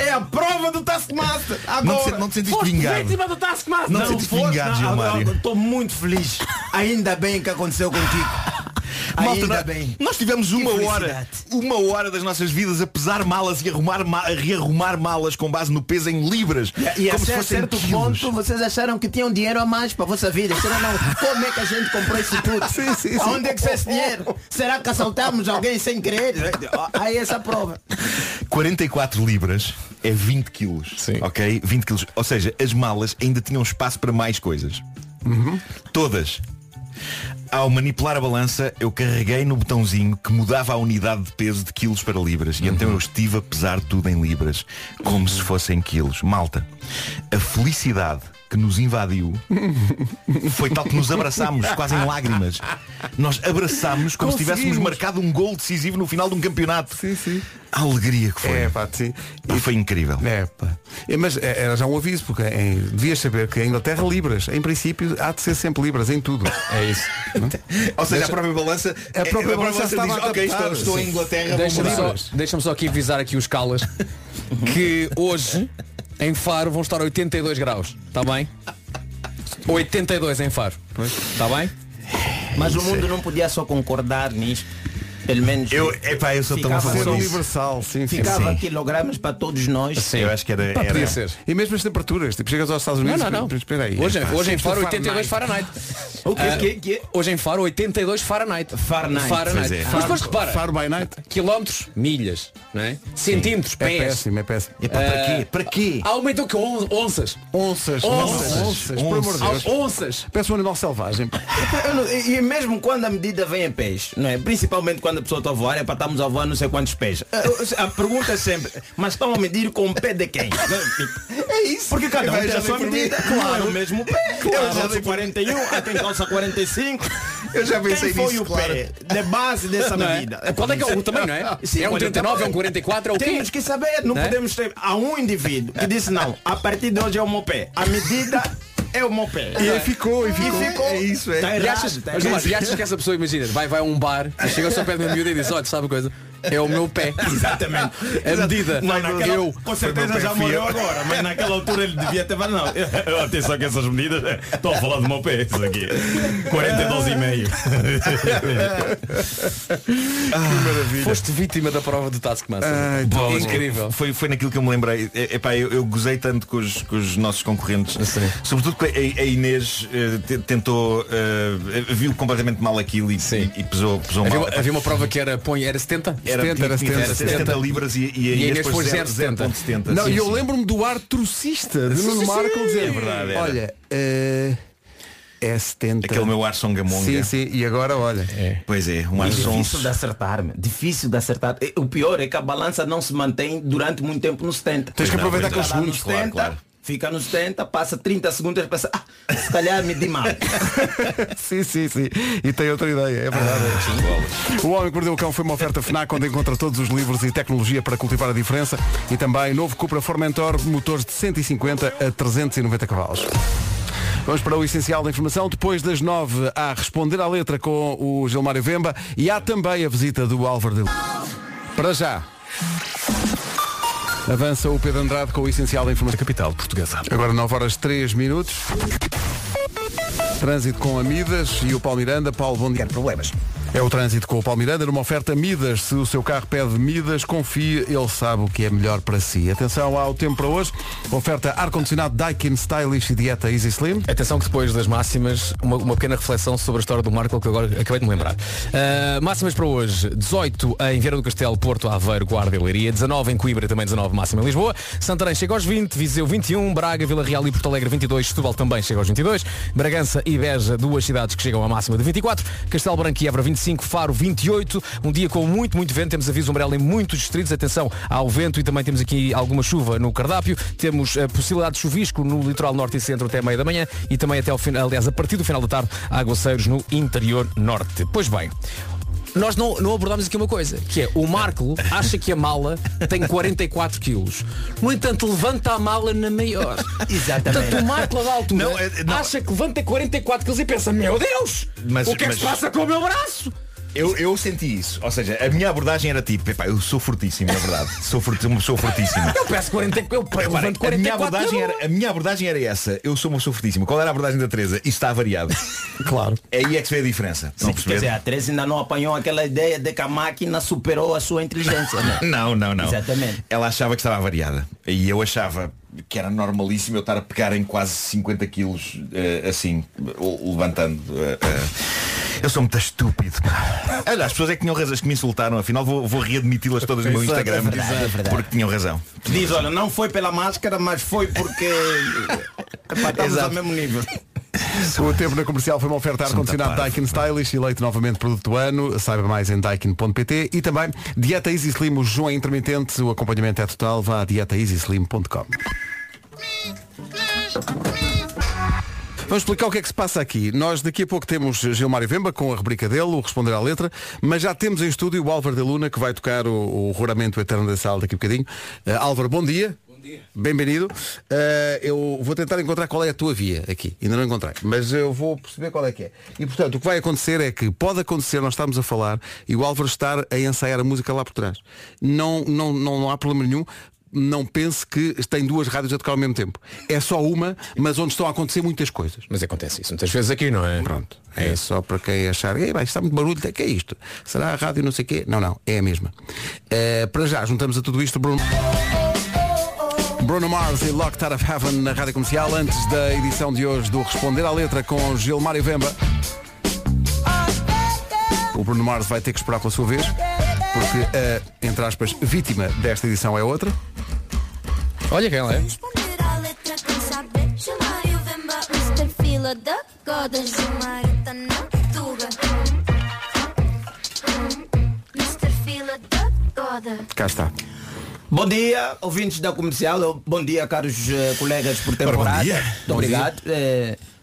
É a prova do Taskmaster. Não te, Agora. não te sentiste vingado? do Taskmaster! Não te sentiste vingado, não, Gilmário? Estou muito feliz. Ainda bem que aconteceu contigo. Malta, Ainda nós, bem. nós tivemos uma hora, uma hora das nossas vidas a pesar malas e arrumar ma- a rearrumar malas com base no peso em libras. E a como se cer- fossem certo quilos. ponto vocês acharam que tinham dinheiro a mais para a vossa vida. Será não? Como é que a gente comprou isso tudo? Sim, sim, sim. Aonde é que está esse dinheiro? Será que assaltamos alguém sem querer? Aí essa prova. 44 libras é 20 quilos. Sim. Ok? 20 quilos. Ou seja, as malas ainda tinham espaço para mais coisas. Todas. Ao manipular a balança, eu carreguei no botãozinho que mudava a unidade de peso de quilos para libras. E então eu estive a pesar tudo em libras, como se fossem quilos. Malta, a felicidade que nos invadiu foi tal que nos abraçámos, quase em lágrimas. Nós abraçámos como se tivéssemos marcado um gol decisivo no final de um campeonato. Sim, sim. A alegria que foi. É, pá, sim. Pá, foi incrível. É, pá. É, mas é, era já um aviso, porque em, devias saber que em Inglaterra libras, em princípio, há de ser sempre libras em tudo. É isso. Ou seja, a própria balança, A própria balança estava diz, a ok, estou, estou em Inglaterra, Deixa-me mudar." só, deixa só aqui avisar aqui os calas que hoje em Faro vão estar 82 graus. Está bem? 82 em Faro. Está bem? Mas o mundo não podia só concordar nisto. Pelo menos Eu, epá, eu sou tão a favor disso. universal, sim, sim. ficava Sim. quilogramas para todos nós. Eu acho que era, Pá, era- podia ser. E mesmo as temperaturas, tipo, chegas aos Estados Não, Unidos. não, não. mas Espera aí. Hoje, hoje em Faro é 82 Fahrenheit. O que, Ah, que, que, Hoje em Faro 82 Fahrenheit. Fahrenheit. Pois é. Mas depois repara, Faro by night. quilómetros, milhas, não é? Centímetros, É pés. péssimo, é péssimo. Epá, para quê? Para quê? Aumentou que on- onças. Onças, Onças. onças, onças. Onças. Peço um animal selvagem. Não- e, e mesmo quando a medida vem em pés, não é? Principalmente quando a pessoa está a voar, é para estarmos a voar não sei quantos pés. A, a pergunta é sempre, mas estão a medir com o pé de quem? É isso. Porque cada um tem a sua medida. mim. Não é o mesmo pé. Eu Eu já dei por- 41, há quem calça 45. Eu já pensei Quem foi nisso, o claro. pé de base dessa Não é? medida? Qual é que é o tamanho, não é? Sim, é um qual é o 39, é um tamanho? 44, é o quê? Temos que saber, não, Né? podemos ter. Há um indivíduo que disse não, a partir de hoje é o meu pé. A medida é o meu pé. E aí ficou, e ficou. ficou. É isso, é. Tá E errado, achas, tá mas, e achas que essa pessoa, imagina, vai, vai a um bar, chega ao pé da miúda e diz, olha, sabe coisa? É o meu pé. Exatamente. A medida. Não, naquela, eu. com certeza já morreu agora, mas naquela altura ele devia ter não. Atenção que essas medidas, estou a falar do meu pé, isso aqui. 42 e meio. Foste vítima da prova do Taskmaster. Ai, Bom, É Incrível. Foi, foi naquilo que eu me lembrei. É, epá, eu, eu gozei tanto com os, com os nossos concorrentes. Sim. Sobretudo que a, a Inês te- tentou, eh, viu completamente mal aquilo e, e, e pesou, pesou Havia, mal. havia uma prova que era, põe, era 70? Era, 70, era tinha- tinha 70. 70 libras e, e E a Inês Inês pôs pôs 0,70. 0,70. Não, Sim, e eu lembro-me do ar trucista de Nuno Marco dizer é verdade, era. Olha, eh, é 70. Aquele meu ar songamonga. Sim, sim, e agora olha. Pois é, um ar Difícil de acertar, man. difícil de acertar. O pior é que a balança não se mantém durante muito tempo no 70. Tens que não, aproveitar aqueles segundos. 70, claro, claro. Fica no 70, passa 30 segundos e pensa, ah, se calhar me di mal. sim, sim, sim. E tem outra ideia, é verdade. Ah, o Homem que Mordeu o Cão foi uma oferta FNAC onde encontra todos os livros e tecnologia para cultivar a diferença e também novo Cupra Formentor, motores de 150 a 390 cavalos. Vamos para o essencial da informação. Depois das nove há responder à letra com o Gilmário Vemba e há também a visita do Álvaro de. Para já. Avança o Pedro Andrade com o essencial da informação capital portuguesa. Agora 9 horas 3 minutos. Trânsito com Amidas e o Paulo Miranda. Paulo, bom dia. problemas. É o trânsito com o Paulo Miranda numa oferta Midas. Se o seu carro pede Midas, confie, ele sabe o que é melhor para si. Atenção ao tempo para hoje. Oferta ar-condicionado Daikin Stylish e dieta Easy Slim. Atenção que depois das máximas, uma, uma pequena reflexão sobre a história do Marco que agora acabei de me lembrar. Uh, máximas para hoje, 18 em Vieira do Castelo, Porto, Aveiro, Guarda e Leiria, 19 em Coimbra, também 19 máxima em Lisboa, Santarém chega aos 20, Viseu 21, Braga, Vila Real e Porto Alegre 22, Setúbal também chega aos 22, Bragança e Beja, duas cidades que chegam à máxima de 24, Castelo Branco e Évora 25, Faro 28, um dia com muito, muito vento, temos aviso amarelo em muitos distritos, atenção ao vento e também temos aqui alguma chuva no cardápio, temos a possibilidade de chuvisco no litoral norte e centro até meia da manhã e também até ao final, aliás, a partir do final da tarde, aguaceiros no interior norte. Pois bem, nós não, não abordámos aqui uma coisa, que é o Marco acha que a mala tem 44 quilos. No entanto, levanta a mala na maior. Exatamente. Portanto, o Marco da altura Não, é- não. acha que levanta 44 quilos e pensa, meu Deus, Mas- o que é que se passa com o meu braço? Eu, eu senti isso. Ou seja, a minha abordagem era tipo, epá, eu sou fortíssimo, é verdade. Sou, forti- uma pessoa fortíssima. Eu peço 40, eu levanto a, minha 44 abordagem era, a minha abordagem era essa. Eu sou uma pessoa fortíssima. Qual era a abordagem da Teresa? Isto está variado. Claro. É aí é que se vê a diferença. A Quer dizer, a Teresa ainda não apanhou aquela ideia de que a máquina superou a sua inteligência, né? Não, não, não. Exatamente. Ela achava que estava variada. E eu achava que era normalíssimo eu estar a pegar em quase 50 quilos eh, assim, levantando. eh, eh. Eu sou muito estúpido. Olha, as pessoas é que tinham razão, as que me insultaram, afinal vou, vou readmiti-las todas no meu Instagram. é verdade, é verdade. Porque tinham razão. Diz, olha, não foi pela máscara, mas foi porque epá, estamos ao mesmo nível. O tempo na comercial foi uma oferta ar-condicionado Daikin Stylish, eleito novamente produto do ano. Saiba mais em daikin.pt e também Dieta Easy Slim, o jejum é intermitente, o acompanhamento é total, vá a dietaeasyslim.com. Vamos explicar o que é que se passa aqui. Nós daqui a pouco temos Gilmário Vemba com a rubrica dele, o Responder à Letra, mas já temos em estúdio o Álvaro de Luna que vai tocar o, o Roramento Eterno da Sala daqui a bocadinho. Uh, Álvaro, bom dia. Bem-vindo. Uh, eu vou tentar encontrar qual é a tua via aqui. Ainda não encontrei. Mas eu vou perceber qual é que é. E portanto, o que vai acontecer é que pode acontecer, nós estamos a falar, e o Álvaro estar a ensaiar a música lá por trás. Não, não, não, não há problema nenhum. Não pense que tem duas rádios a tocar ao mesmo tempo. É só uma, mas onde estão a acontecer muitas coisas. Mas acontece isso muitas vezes aqui, não é? Pronto. É só para quem achar, "Ei, vai, está muito barulho, o que é isto? Será a rádio não sei o quê? Não, não, é a mesma. Eh, para já, juntamos a tudo isto Bruno. Bruno Mars e Locked Out of Heaven na Rádio Comercial, antes da edição de hoje do Responder à Letra com Gilmário Vemba. O Bruno Mars vai ter que esperar pela sua vez, porque a, entre aspas, vítima desta edição é outra. Olha quem ela é. Goda Cá está. Bom dia, ouvintes da comercial. Bom dia, caros eh, colegas por temporada. dia. Muito obrigado.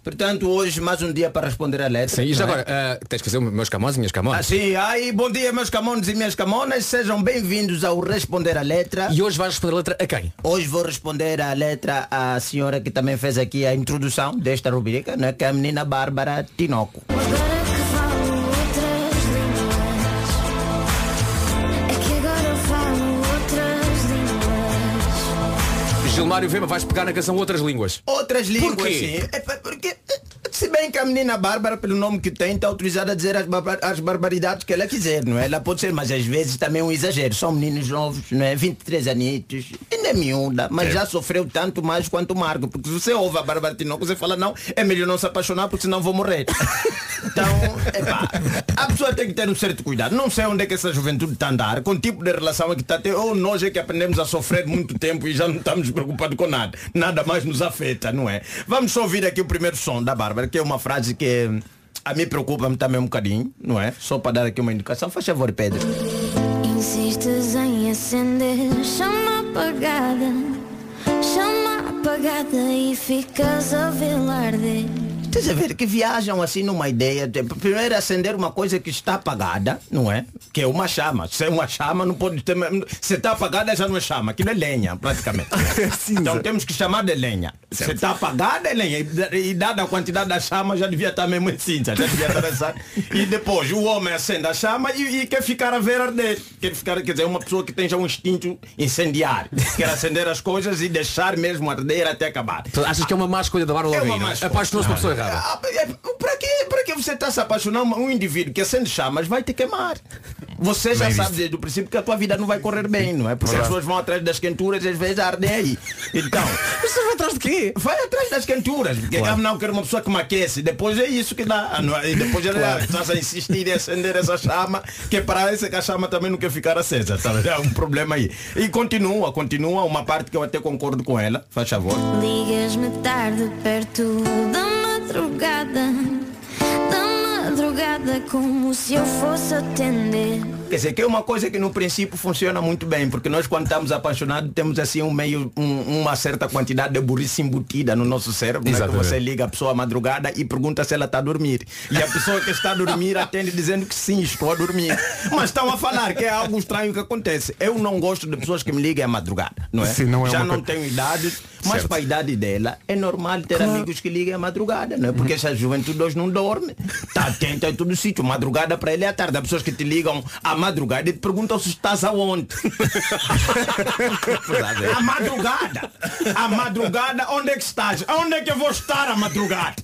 Eh, portanto, hoje mais um dia para responder a letra. Sim, e já não é? agora, ah, tens que fazer os meus camões e minhas Ah, camões. sim, aí, bom dia meus camones e minhas camonas, sejam bem-vindos ao Responder a Letra. E hoje vais responder a letra a quem? Hoje vou responder a letra à senhora que também fez aqui a introdução desta rubrica, né, que é a menina Bárbara Tinoco. Agora Gilmário Vema, vais pegar na canção Outras Línguas. Outras línguas, Porquê? sim. É porque, se bem que a menina Bárbara, pelo nome que tem, está autorizada a dizer as, as barbaridades que ela quiser, não é? Ela pode ser, mas às vezes também é um exagero. São meninos novos, não é? 23 anitos, ainda é miúda, mas já sofreu tanto mais quanto o Marco. Porque se você ouve a Bárbara Tinoco, você fala, não, é melhor não se apaixonar porque senão vou morrer. Então, epá, a pessoa tem que ter um certo cuidado. Não sei onde é que essa juventude está a andar, com o tipo de relação é que está a ter, ou nós é que aprendemos a sofrer muito tempo e já não estamos preocupados com nada. Nada mais nos afeta, não é? Vamos só ouvir aqui o primeiro som da Bárbara, que é uma frase que a mim preocupa-me também um bocadinho, não é? Só para dar aqui uma indicação. Faz favor, Pedro. Insistes em acender chama apagada Chama apagada e ficas a vê-la arder Estás a ver que viajam assim numa ideia de primeiro acender uma coisa que está apagada, não é? Que é uma chama. Se é uma chama, não pode ter. Se está apagada já não é chama, aquilo é lenha, praticamente. então temos que chamar de lenha. Se está apagada é lenha. E, e dada a quantidade da chama já devia estar mesmo em cinza, já devia estar assim. E depois o homem acende a chama e, e quer ficar a ver arder. Quer ficar, quer dizer, uma pessoa que tem já um instinto incendiário. Quer acender as coisas e deixar mesmo arder até acabar. Achas que é uma má escolha da Bárbara É uma é? escolha. Apaixonou-se pessoa errada. Ah, é, Para que, para que você está se apaixonando um indivíduo que acende chamas vai te queimar? Você já Bem sabe desde o princípio que a tua vida não vai correr bem, não é? Porque as pessoas vão atrás das quenturas e às vezes ardem aí. Então, Você vai atrás de quê? vai atrás das quenturas. Porque ah, não, quero uma pessoa que me aquece. Depois é isso que dá. é? E depois ela está a insistir em acender essa chama, que parece que a chama também não quer ficar acesa. Tá? É um problema aí. E continua, continua. Uma parte que eu até concordo com ela. Faz favor. Ligas-me tarde perto da madrugada Da madrugada como se eu fosse atender Quer dizer, que é uma coisa que no princípio funciona muito bem, porque nós quando estamos apaixonados temos assim um meio, um- uma certa quantidade de burrice embutida no nosso cérebro, né? que Exatamente. você liga a pessoa à madrugada e pergunta se ela está a dormir. E a pessoa que está a dormir atende dizendo que sim, estou a dormir. Mas estão a falar que é algo estranho que acontece. Eu não gosto de pessoas que me ligam à madrugada, não é? Sim, não é Já uma não coisa- tenho idade, mas Certo. para a idade dela é normal ter amigos que ligam à madrugada, não é? Porque essa juventude hoje não dorme. Está atenta em todo sítio. Madrugada para ele é à tarde. Há pessoas que te ligam à madrugada e te perguntam se estás aonde. à madrugada. À madrugada, onde é que estás? Onde é que eu vou estar à madrugada?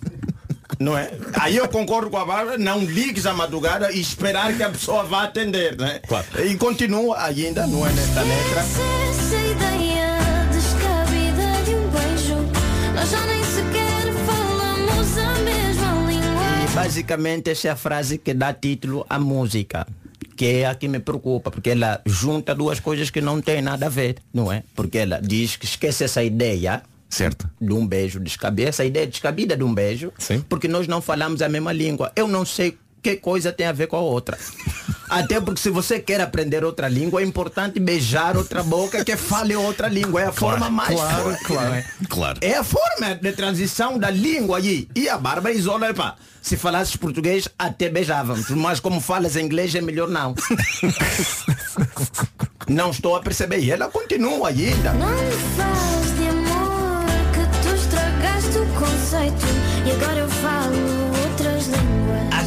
Não é? Aí eu concordo com a Bárbara, não ligues à madrugada e esperar que a pessoa vá atender, né? E continua ainda, não é nesta letra. Basicamente essa é a frase que dá título à música. Que é a que me preocupa, porque ela junta duas coisas que não têm nada a ver, não é? Porque ela diz que esquece essa ideia Certo. de um beijo descabido, essa ideia descabida de um beijo, Sim. porque nós não falamos a mesma língua. Eu não sei que coisa tem a ver com a outra. Até porque se você quer aprender outra língua, é importante beijar outra boca que fale outra língua. É a forma mais claro, forte, claro. não é? Claro. É a forma de transição da língua aí. E a Bárbara isola, pá. Se falasses português, até beijávamos. Mas como falas inglês, é melhor não. não estou a perceber. E ela continua ainda. Não me faz de amor que tu estragaste o conceito E agora eu falo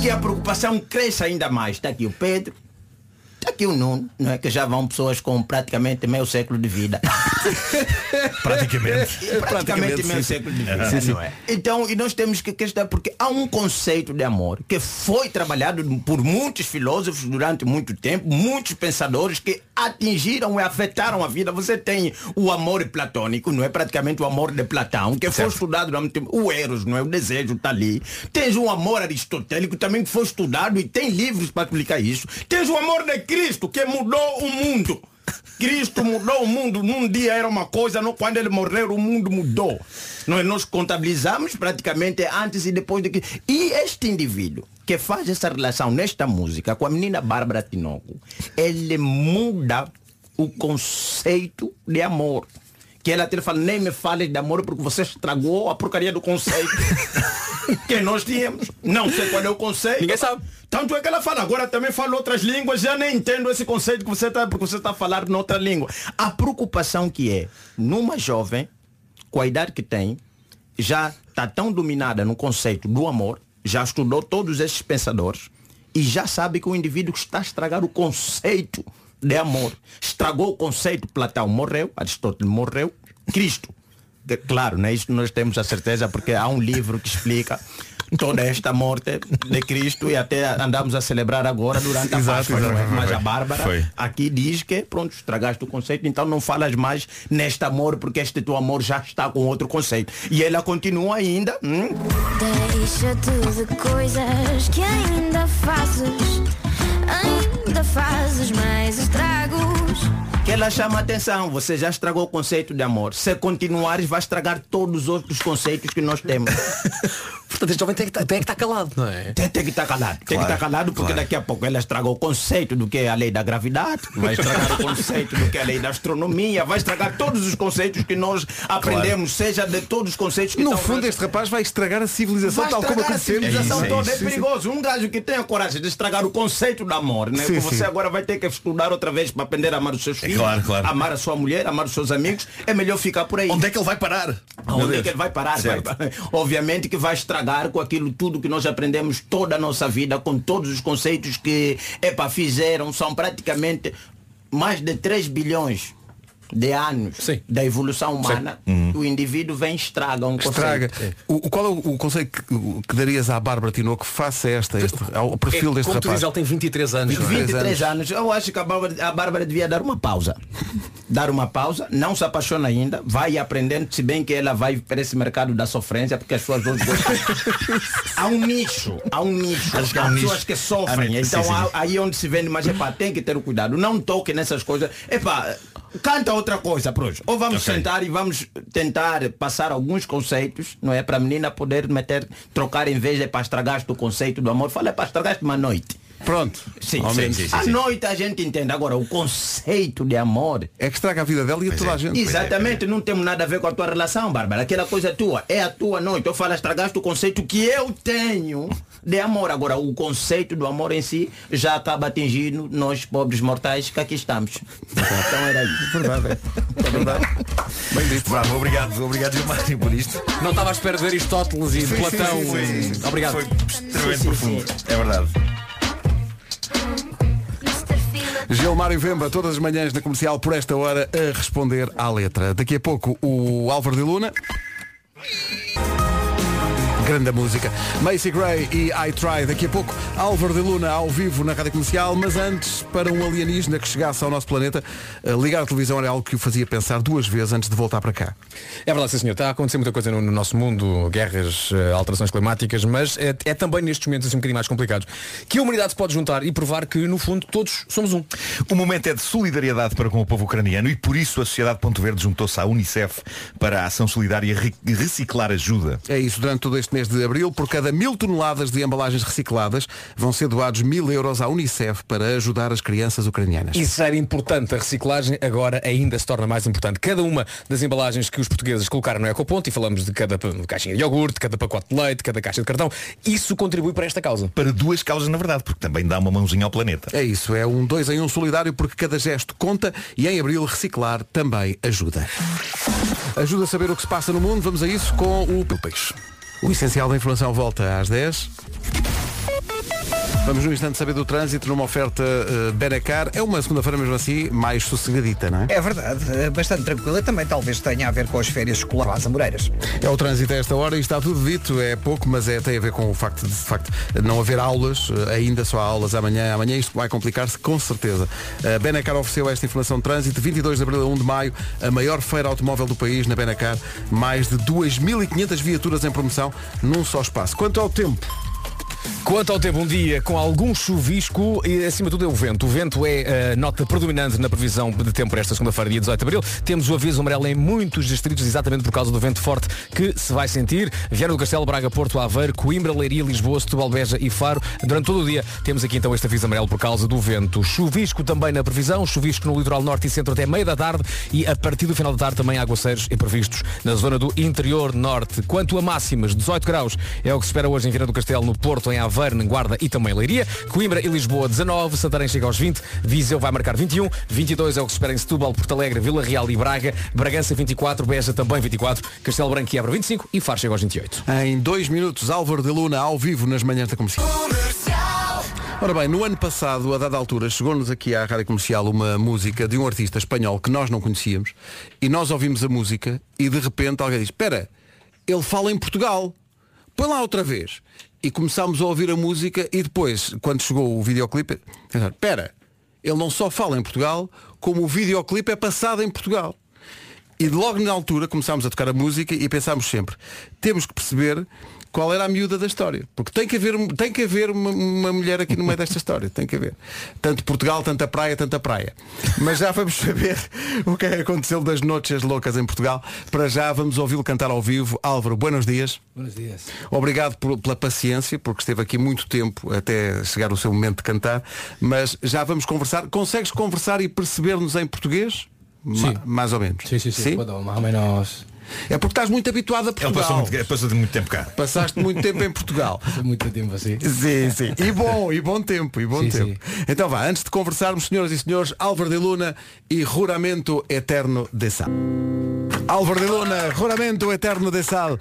Aqui a preocupação cresce ainda mais. Está aqui o Pedro. Está aqui o Nuno, não é? Que já vão pessoas com praticamente meio século de vida. Praticamente. praticamente meio sim, século de vida, não é? Então, e nós temos que questionar, porque há um conceito de amor que foi trabalhado por muitos filósofos durante muito tempo, muitos pensadores que atingiram e afetaram a vida. Você tem o amor platônico, não é? Praticamente o amor de Platão, que foi estudado durante muito tempo. O Eros, não é? O desejo está ali. Tens o amor aristotélico também que foi estudado e tem livros para explicar isso. Tens o amor de Cristo, que mudou o mundo. Cristo mudou o mundo. Num dia era uma coisa, no, quando ele morreu, o mundo mudou. Nós, nós contabilizamos praticamente antes e depois de que. E este indivíduo que faz essa relação nesta música com a menina Bárbara Tinoco, ele muda o conceito de amor. Que ela até fala, nem me fales de amor porque você estragou a porcaria do conceito que nós tínhamos. Não sei qual é o conceito. Ninguém sabe. Tanto é que ela fala, agora também fala outras línguas, já nem entendo esse conceito que você está, porque você está a falar noutra língua. A preocupação que é, numa jovem, com a idade que tem, já está tão dominada no conceito do amor, já estudou todos esses pensadores e já sabe que o indivíduo está a estragar o conceito de amor. Estragou o conceito, Platão morreu, Aristóteles morreu, Cristo. De- claro, né? isso nós temos a certeza porque há um livro que explica toda esta morte de Cristo e até andamos a celebrar agora durante a Exato, Páscoa, é? Mas a Bárbara Foi. aqui diz que pronto, estragaste o conceito, então não falas mais neste amor porque este teu amor já está com outro conceito. E ela continua ainda. hum, Deixa-te de coisas que ainda fazes Ainda fazes mais estragos que ela chama a atenção. Você já estragou o conceito de amor. Se continuares, vai estragar todos os outros conceitos que nós temos. Portanto, este jovem tem que estar- que estar calado, não é? Tem, tem que estar calado. Tem que estar calado porque daqui a pouco ela estragou o conceito do que é a lei da gravidade, vai estragar o conceito do que é a lei da astronomia, vai estragar todos os conceitos que nós aprendemos, seja de todos os conceitos que No fundo, este rapaz vai estragar a civilização Vai tal como a estragar a civilização É isso, é toda. É, isso. perigoso. Um gajo que tem a coragem de estragar o conceito do amor, né? Sim, que você sim. agora vai ter que estudar outra vez para aprender a amar os seus filhos, claro, claro. amar a sua mulher, amar os seus amigos. É melhor ficar por aí. Onde é que ele vai parar? Onde é que ele vai parar? Vai- obviamente que vai estragar com aquilo tudo que nós aprendemos toda a nossa vida, com todos os conceitos que epa, fizeram, são praticamente mais de 3 bilhões de anos da evolução humana, o indivíduo vem e estraga um Estraga. conceito. O, o- qual é o, o conselho que, o- que darias à Bárbara Tinoco que faça esta, este, ao perfil É, deste como tu rapaz? dizes, ele tem 23 anos. não é? 23 anos. Eu acho que a Bárbara, a Bárbara devia dar uma pausa. Dar uma pausa, não se apaixona ainda, vai aprendendo, se bem que ela vai para esse mercado da sofrência, porque as pessoas hoje gostam. há um nicho, há um nicho. Que há um pessoas nicho. que sofrem. Então sim, sim. há- aí onde se vende, mas epá, tem que ter o cuidado. Não toque nessas coisas. Epá, canta outra coisa, pros. Ou vamos Ok. sentar e vamos tentar passar alguns conceitos, não é? Para a menina poder meter, trocar em vez de para estragar o conceito do amor. Fala para estragar uma noite. Pronto. Sim, Ao sim, sim, À noite a gente entende. Agora, o conceito de amor. É que estraga a vida dela e a toda a gente. Exatamente, não temos nada a ver com a tua relação, Bárbara. Aquela coisa é tua, é a tua noite. Eu falo, estragaste o conceito que eu tenho de amor. Agora, o conceito do amor em si já acaba atingindo nós, pobres mortais, que aqui estamos. Então era isso. Verdade, é. verdade. Bem dito. Bravo, obrigado, obrigado Gilmário por isto. Não estava à espera de ver Aristóteles e de Platão. Foi, Obrigado. foi extremamente profundo. É verdade. Gilmário Vemba, todas as manhãs na comercial por esta hora a responder à letra. Daqui a pouco o Álvaro de Luna. Grande música. Macy Gray e I Try. Daqui a pouco Álvaro de Luna ao vivo na rádio comercial. Mas antes, para um alienígena que chegasse ao nosso planeta, eh, ligar a televisão era algo que o fazia pensar duas vezes antes de voltar para cá. É verdade, sim, senhor. Está a acontecer muita coisa no, no nosso mundo, guerras, eh, alterações climáticas, mas é, é também nestes momentos assim, um bocadinho mais complicados que a humanidade se pode juntar e provar que, no fundo, todos somos um. O momento é de solidariedade para com o povo ucraniano e por isso a Sociedade Ponto Verde juntou-se à Unicef para a ação solidária re- reciclar ajuda. É isso, durante todo este mês de abril, por cada mil toneladas de embalagens recicladas, vão ser doados mil euros à Unicef para ajudar as crianças ucranianas. Isso era importante, a reciclagem agora ainda se torna mais importante. Cada uma das embalagens que os portugueses colocaram no Ecoponto, e falamos de cada caixinha de iogurte, cada pacote de leite, cada caixa de cartão, isso contribui para esta causa. Para duas causas, na verdade, porque também dá uma mãozinha ao planeta. É isso, é um dois em um solidário porque cada gesto conta e em abril reciclar também ajuda. Ajuda a saber o que se passa no mundo, vamos a isso com o Peixe. O essencial da informação volta às 10. Vamos no instante saber do trânsito numa oferta uh, Benacar. É uma segunda-feira mesmo assim, mais sossegadita, não é? É verdade, é bastante tranquila. Também talvez tenha a ver com as férias escolares amoreiras. É o trânsito a esta hora e está tudo dito, é pouco, mas é, tem a ver com o facto de, de facto, não haver aulas, eh, ainda só há aulas amanhã. Amanhã isto vai complicar-se com certeza. A Benacar ofereceu esta informação de trânsito, 22 de abril a 1 de maio, a maior feira automóvel do país na Benacar, mais de 2.500 viaturas em promoção num só espaço. Quanto ao tempo, Quanto ao tempo, um dia com algum chuvisco e acima de tudo é o vento. O vento é a nota predominante na previsão de tempo para esta segunda-feira, dia 18 de abril. Temos o aviso amarelo em muitos distritos, exatamente por causa do vento forte que se vai sentir. Viana do Castelo, Braga, Porto, Aveiro, Coimbra, Leiria, Lisboa, Setúbal, Beja e Faro. Durante todo o dia temos aqui então este aviso amarelo por causa do vento. Chuvisco também na previsão, chuvisco no litoral norte e centro até meia da tarde e a partir do final da tarde também aguaceiros e previstos na zona do interior norte. Quanto a máximas, 18 graus é o que se espera hoje em Viana do Castelo, no Porto, em Aveiro, em Guarda e também Leiria. Coimbra e Lisboa 19, Santarém chega aos 20, Viseu vai marcar 21, 22 é o que se espera em Setúbal, Porto Alegre, Vila Real e Braga, Bragança 24, Beja também 24, Castelo Branco e Évora 25 e Faro chega aos 28. em dois minutos, Álvaro de Luna ao vivo nas manhãs da comercial. Ora bem, no ano passado, a dada altura, chegou-nos aqui à Rádio Comercial uma música de um artista espanhol que nós não conhecíamos e nós ouvimos a música e de repente alguém diz, espera, ele fala em Portugal, põe lá outra vez. E começámos a ouvir a música e depois, quando chegou o videoclipe, espera, ele não só fala em Portugal, como o videoclipe é passado em Portugal. E logo na altura começámos a tocar a música e pensámos sempre, temos que perceber qual era a miúda da história. Porque tem que haver, tem que haver uma, uma mulher aqui no meio desta história. Tem que haver. Tanto Portugal, tanta praia, tanta praia. Mas já vamos saber o que é aconteceu das noches loucas em Portugal. Para já vamos ouvi-lo cantar ao vivo. Álvaro, buenos dias. Buenos dias. Obrigado por- pela paciência, porque esteve aqui muito tempo até chegar o seu momento de cantar. Mas já vamos conversar. Consegues conversar e perceber-nos em português? Sim. Ma- mais ou menos. Sim, sim, sim. Puedo, más o menos. É porque estás muito habituado a Ele Portugal. passou muito, passou de muito tempo cá. Passaste muito tempo em Portugal. Muito tempo assim. Sim, sim. E bom, e bom tempo, e bom Sim, tempo. Então vá, antes de conversarmos, senhoras e senhores, Álvaro de Luna e Juramento Eterno de Sal. Álvaro de Luna, Juramento Eterno de Sal.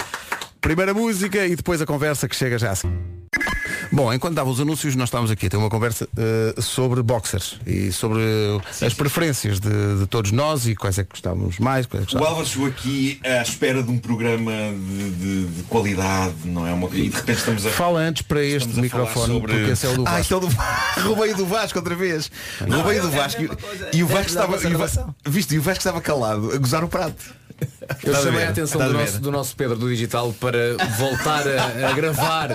Primeira música e depois a conversa que chega já assim. Bom, enquanto dava os anúncios, nós estávamos aqui a ter uma conversa eh, sobre boxers e sobre eh, as preferências de, de todos nós e quais é que gostávamos mais, quais é que O gostávamos. Álvaro chegou aqui à espera de um programa de, de- de qualidade, não é? Uma... E de repente estamos a. Fala antes para este microfone, sobre- porque esse é o do Ah, Vasco. isto é o do Roubei o do Vasco outra vez. Roubei o do Vasco. E- E o Vasco estava. e o Va- Viste, e o Vasco estava calado a gozar o prato. Eu Estás a chamei ver? a atenção Estás do a nosso, do nosso Pedro do Digital para voltar a, a gravar.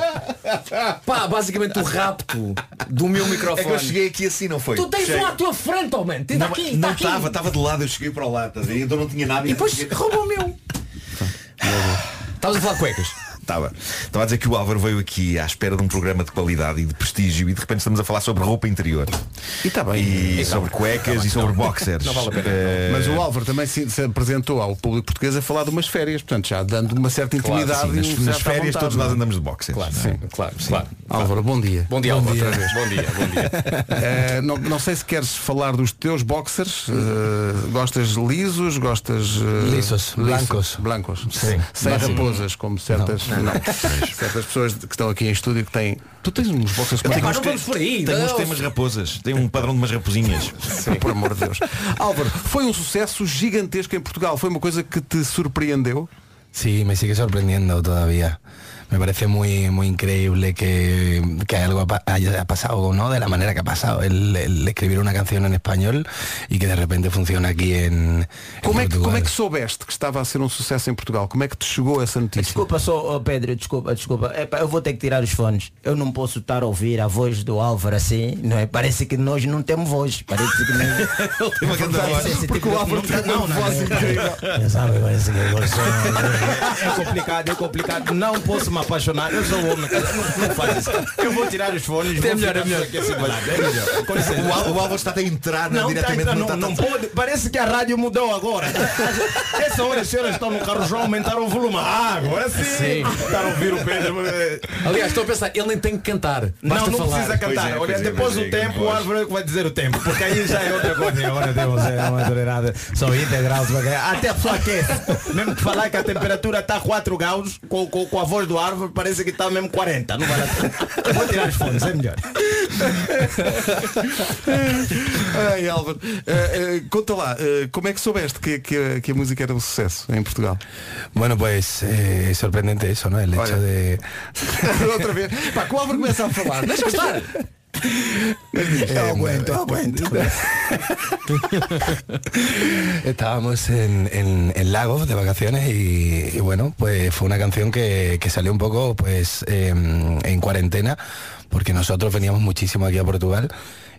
Pá, basicamente o rapto do meu É microfone. que eu cheguei aqui assim, não foi? Tu tens Cheguei- um à tua frente, oh man. Tens Não, aqui, não tá aqui. estava, estava de lado, eu cheguei para o lado, a então não tinha nada E depois roubou o meu. Estavas a falar cuecas. Estava. Estava a dizer que o Álvaro veio aqui à espera de um programa de qualidade e de prestígio e de repente estamos a falar sobre roupa interior. E está bem. E sobre cuecas e sobre boxers. Não vale a pena. Eh, Mas o Álvaro também se, se apresentou ao público português a falar de umas férias, portanto já dando uma certa claro, intimidade sim, nas, e um nas férias vontade, todos nós não é? andamos de boxers. Claro, não é? sim, claro, claro. Álvaro, bom dia. Bom dia, Álvaro. outra Bom vez. dia, bom dia. Eh, não, não sei se queres falar dos teus boxers. eh, gostas lisos, gostas eh, Lisos, blancos. blancos. Sim. Sem sim. raposas, como certas. Não, não. não. certas pessoas que estão aqui em estúdio que têm. Tu tens uns boxers com tenho uns vamos por aí. Tenho uns umas raposas. Tem um padrão de umas raposinhas. Por amor de Deus. Álvaro, foi um sucesso gigantesco em Portugal. Foi uma coisa que te surpreendeu? Sí, me sigue sorprendiendo todavía. Me parece muy muy increíble que, que algo haya pasado, ¿no? De la manera que ha pasado. El, el escribir una canción en español y que de repente funciona aquí en, en Como é, que, como é que soubeste que estava a ser um sucesso em Portugal? Como é que te chegou essa notícia? Desculpa só, oh, Pedro, desculpa, desculpa. Epá, eu vou ter que tirar os fones. Eu não posso estar a ouvir a voz do Álvaro assim, não é? Parece que nós não temos voz. Parece que não... Voz. Esse Porque tipo o Álvaro tem uma voz incrível. Sabe, parece que É complicado, é complicado. Não posso me apaixonar. Eu sou homem, cara. não, não faz isso. Eu vou tirar os fones. É vou melhor, é melhor. aqui assim. É melhor. Com licença. O Al- o Álvaro está a entrar Não, tá, diretamente tá, no não, não pode. Parece que a rádio mudou agora. Essa hora as senhoras estão no carro já aumentaram o volume. Ah, agora sim. Sim. Está a ouvir o Pedro. Aliás, estou a pensar, ele nem tem que cantar. Não, Basta não falar. precisa cantar. É, Olha, é, depois pois do é, tempo, o Álvaro é que vai dizer o tempo. Porque aí já é outra coisa. Agora temos é, uma tolerada. São 20 graus. Até a pessoa aquece. Mesmo que falar que a temperatura está 4 graus, com, com, com a voz do Álvaro, parece que está mesmo 40. Não vale a pena. Eu Vou tirar os fones, é melhor. Ai, Álvaro, eh, eh, conta lá, eh, como é que soubeste que, que, a- que a música era um sucesso em Portugal? Bueno, pues eh, es sorprendente ¿no? El hecho Oye. de... Outra vez. Pá, que o Álvaro começa a falar. Deixa estar. Eu aguento, eu aguento. Estábamos en, en- en Lagos de vacaciones y, y bueno, pues fue una canción que, que salió un poco pues em, en cuarentena porque nosotros veníamos muchísimo aquí a Portugal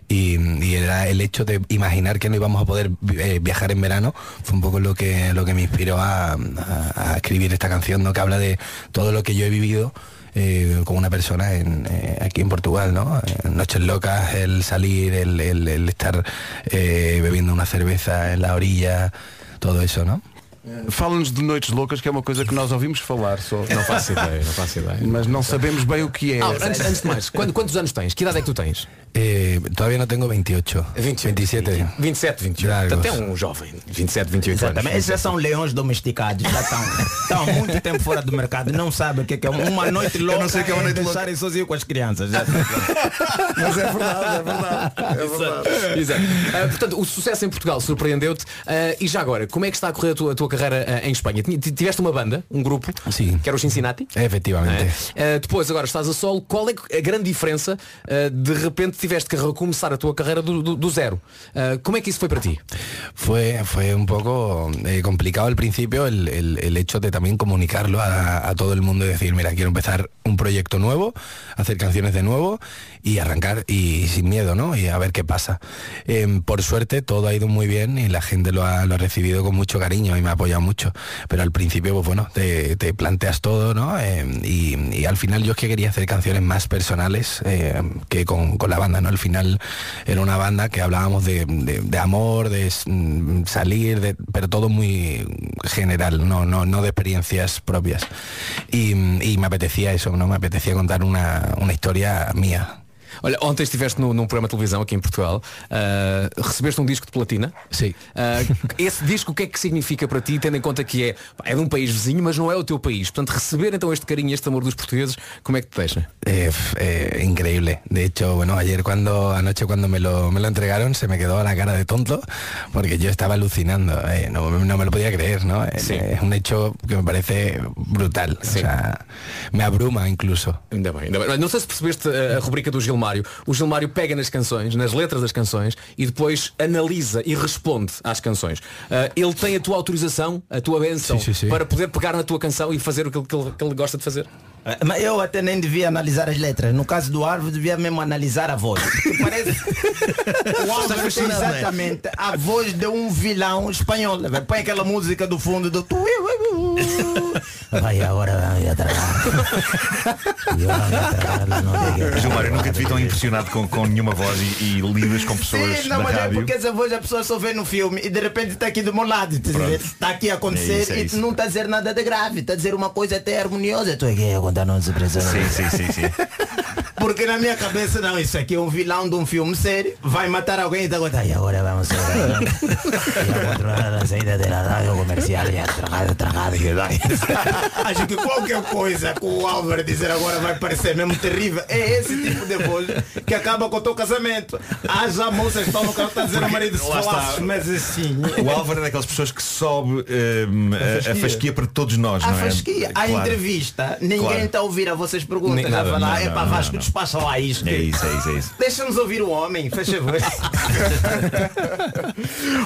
y, y era el hecho de imaginar que no íbamos a poder eh, viajar en verano fue un poco lo que lo que me inspiró a, a- a escribir esta canción ¿no? que habla de todo lo que yo he vivido eh, con una persona en, eh, aquí en Portugal, ¿no? Noches locas, el salir, el, el- el estar eh, bebiendo una cerveza en la orilla, todo eso, ¿no? Fala-nos de Noites Loucas, que é uma coisa que nós ouvimos falar só. Não faço ideia, não faço ideia. Mas não sabemos bem o que é. Ah, antes, antes de mais, quando- quantos anos tens? Que idade é que tu tens? Eh, todavía no tengo 28, 28, 27. 27, 28. Largos. Portanto, é um jovem. 27, 28 Exatamente. anos. Esses já são leões domesticados. Já estão, estão há muito tempo fora do mercado. Não sabem o que é, que é uma noite louca. não sei o que é uma noite louca. deixarem sozinho com as crianças. Já. Mas é verdade, é verdade. É verdade. Exato. Ah, portanto, o sucesso em Portugal surpreendeu-te. Ah, e já agora, como é que está a correr a tua, a tua carreira ah, em Espanha? Tiveste uma banda, um grupo, Sim. que era o Cincinnati? Efectivamente. É. Ah, depois, agora estás a solo. Qual é a grande diferença? ah, de repente tiveste que recomeçar a tua carreira do, do- do zero. Ah, como é que isso foi para ti? Fue, fue un poco eh, complicado al principio el, el- el hecho de también comunicarlo a, a todo el mundo y decir, mira, quiero empezar un proyecto nuevo, hacer canciones de nuevo y arrancar y sin miedo, ¿no? Y a ver qué pasa. Em, por suerte todo ha ido muy bien y la gente lo ha, recibido con mucho cariño y me ha apoyado mucho. Pero al principio, pues bueno, te, te planteas todo, ¿no? Em, y, al final yo es que quería hacer canciones más personales em, que con, con la banda, ¿no? Al final era una banda que hablábamos de, de- de amor, de mm, salir, de, pero todo muy general, no, no, no de experiencias propias. Y, y me apetecía eso, ¿no? Me apetecía contar una, una historia mía. Olha, ontem estiveste no- num programa de televisão aqui em Portugal, ah, recebeste um disco de platina. Sim. Ah, esse disco o que é que significa para ti, tendo em conta que é, é de um país vizinho, mas não é o teu país. Portanto, receber então este carinho, este amor dos portugueses, como é que te deixa? Eh, f- eh, increíble. De hecho, bueno, ayer cuando anoche cuando me lo, me lo entregaron se me quedó la cara de tonto porque yo estaba alucinando. eh, no, no me lo podía creer, ¿no? Eh, Sí. Es un hecho que me parece brutal. O sea, me abruma incluso. Ainda bem, ainda bem. Não sei se percebeste a, a rubrica do Gilmário. O Gilmário pega nas canções, nas letras das canções e depois analisa e responde às canções. Ah, ele tem a tua autorização, a tua benção, Sim, sim, sim. para poder pegar na tua canção e fazer o que ele- que ele gosta de fazer. Eh, Mas eu até nem devia analisar as letras. No caso do Árvore, devia mesmo analisar a voz. Porque parece. o tem é? exatamente a voz de um vilão espanhol. Põe aquela música do fundo do. tu- Vai agora vai atrás. Gilmar, eu nunca te vi tão impressionado com, com nenhuma voz e, e lidas com pessoas Sim, não, mas é rádio. porque essa voz a pessoa só vê no filme e de repente está aqui do meu lado. tá? Está aqui a acontecer É isso, é e isso. não está a dizer nada de grave, está a dizer uma coisa até harmoniosa. Estou aqui a contar não depressão. Sim, sim, sim, sim. Porque na minha cabeça, não, isso aqui é um vilão de um filme sério, vai matar alguém e está a contar. E agora vamos a controlar a saída da rádio comercial e a tragada, tragada. Acho que qualquer coisa que o Álvaro dizer agora vai parecer mesmo terrível. É esse tipo de voz que acaba com o teu casamento. Há já moças que estão no carro, está a dizer ao marido se falasses, mas assim. O Álvaro é daquelas pessoas que sobe hum, a, a fasquia. para todos nós, A não é? fasquia, a Claro. entrevista, ninguém Claro. A ouvir a vossas perguntas. Nem a nada, falar, não, é não, para não, Vasco, não. despacha lá isto. É isso, é isso, é isso. Deixa-nos ouvir o homem, faz favor.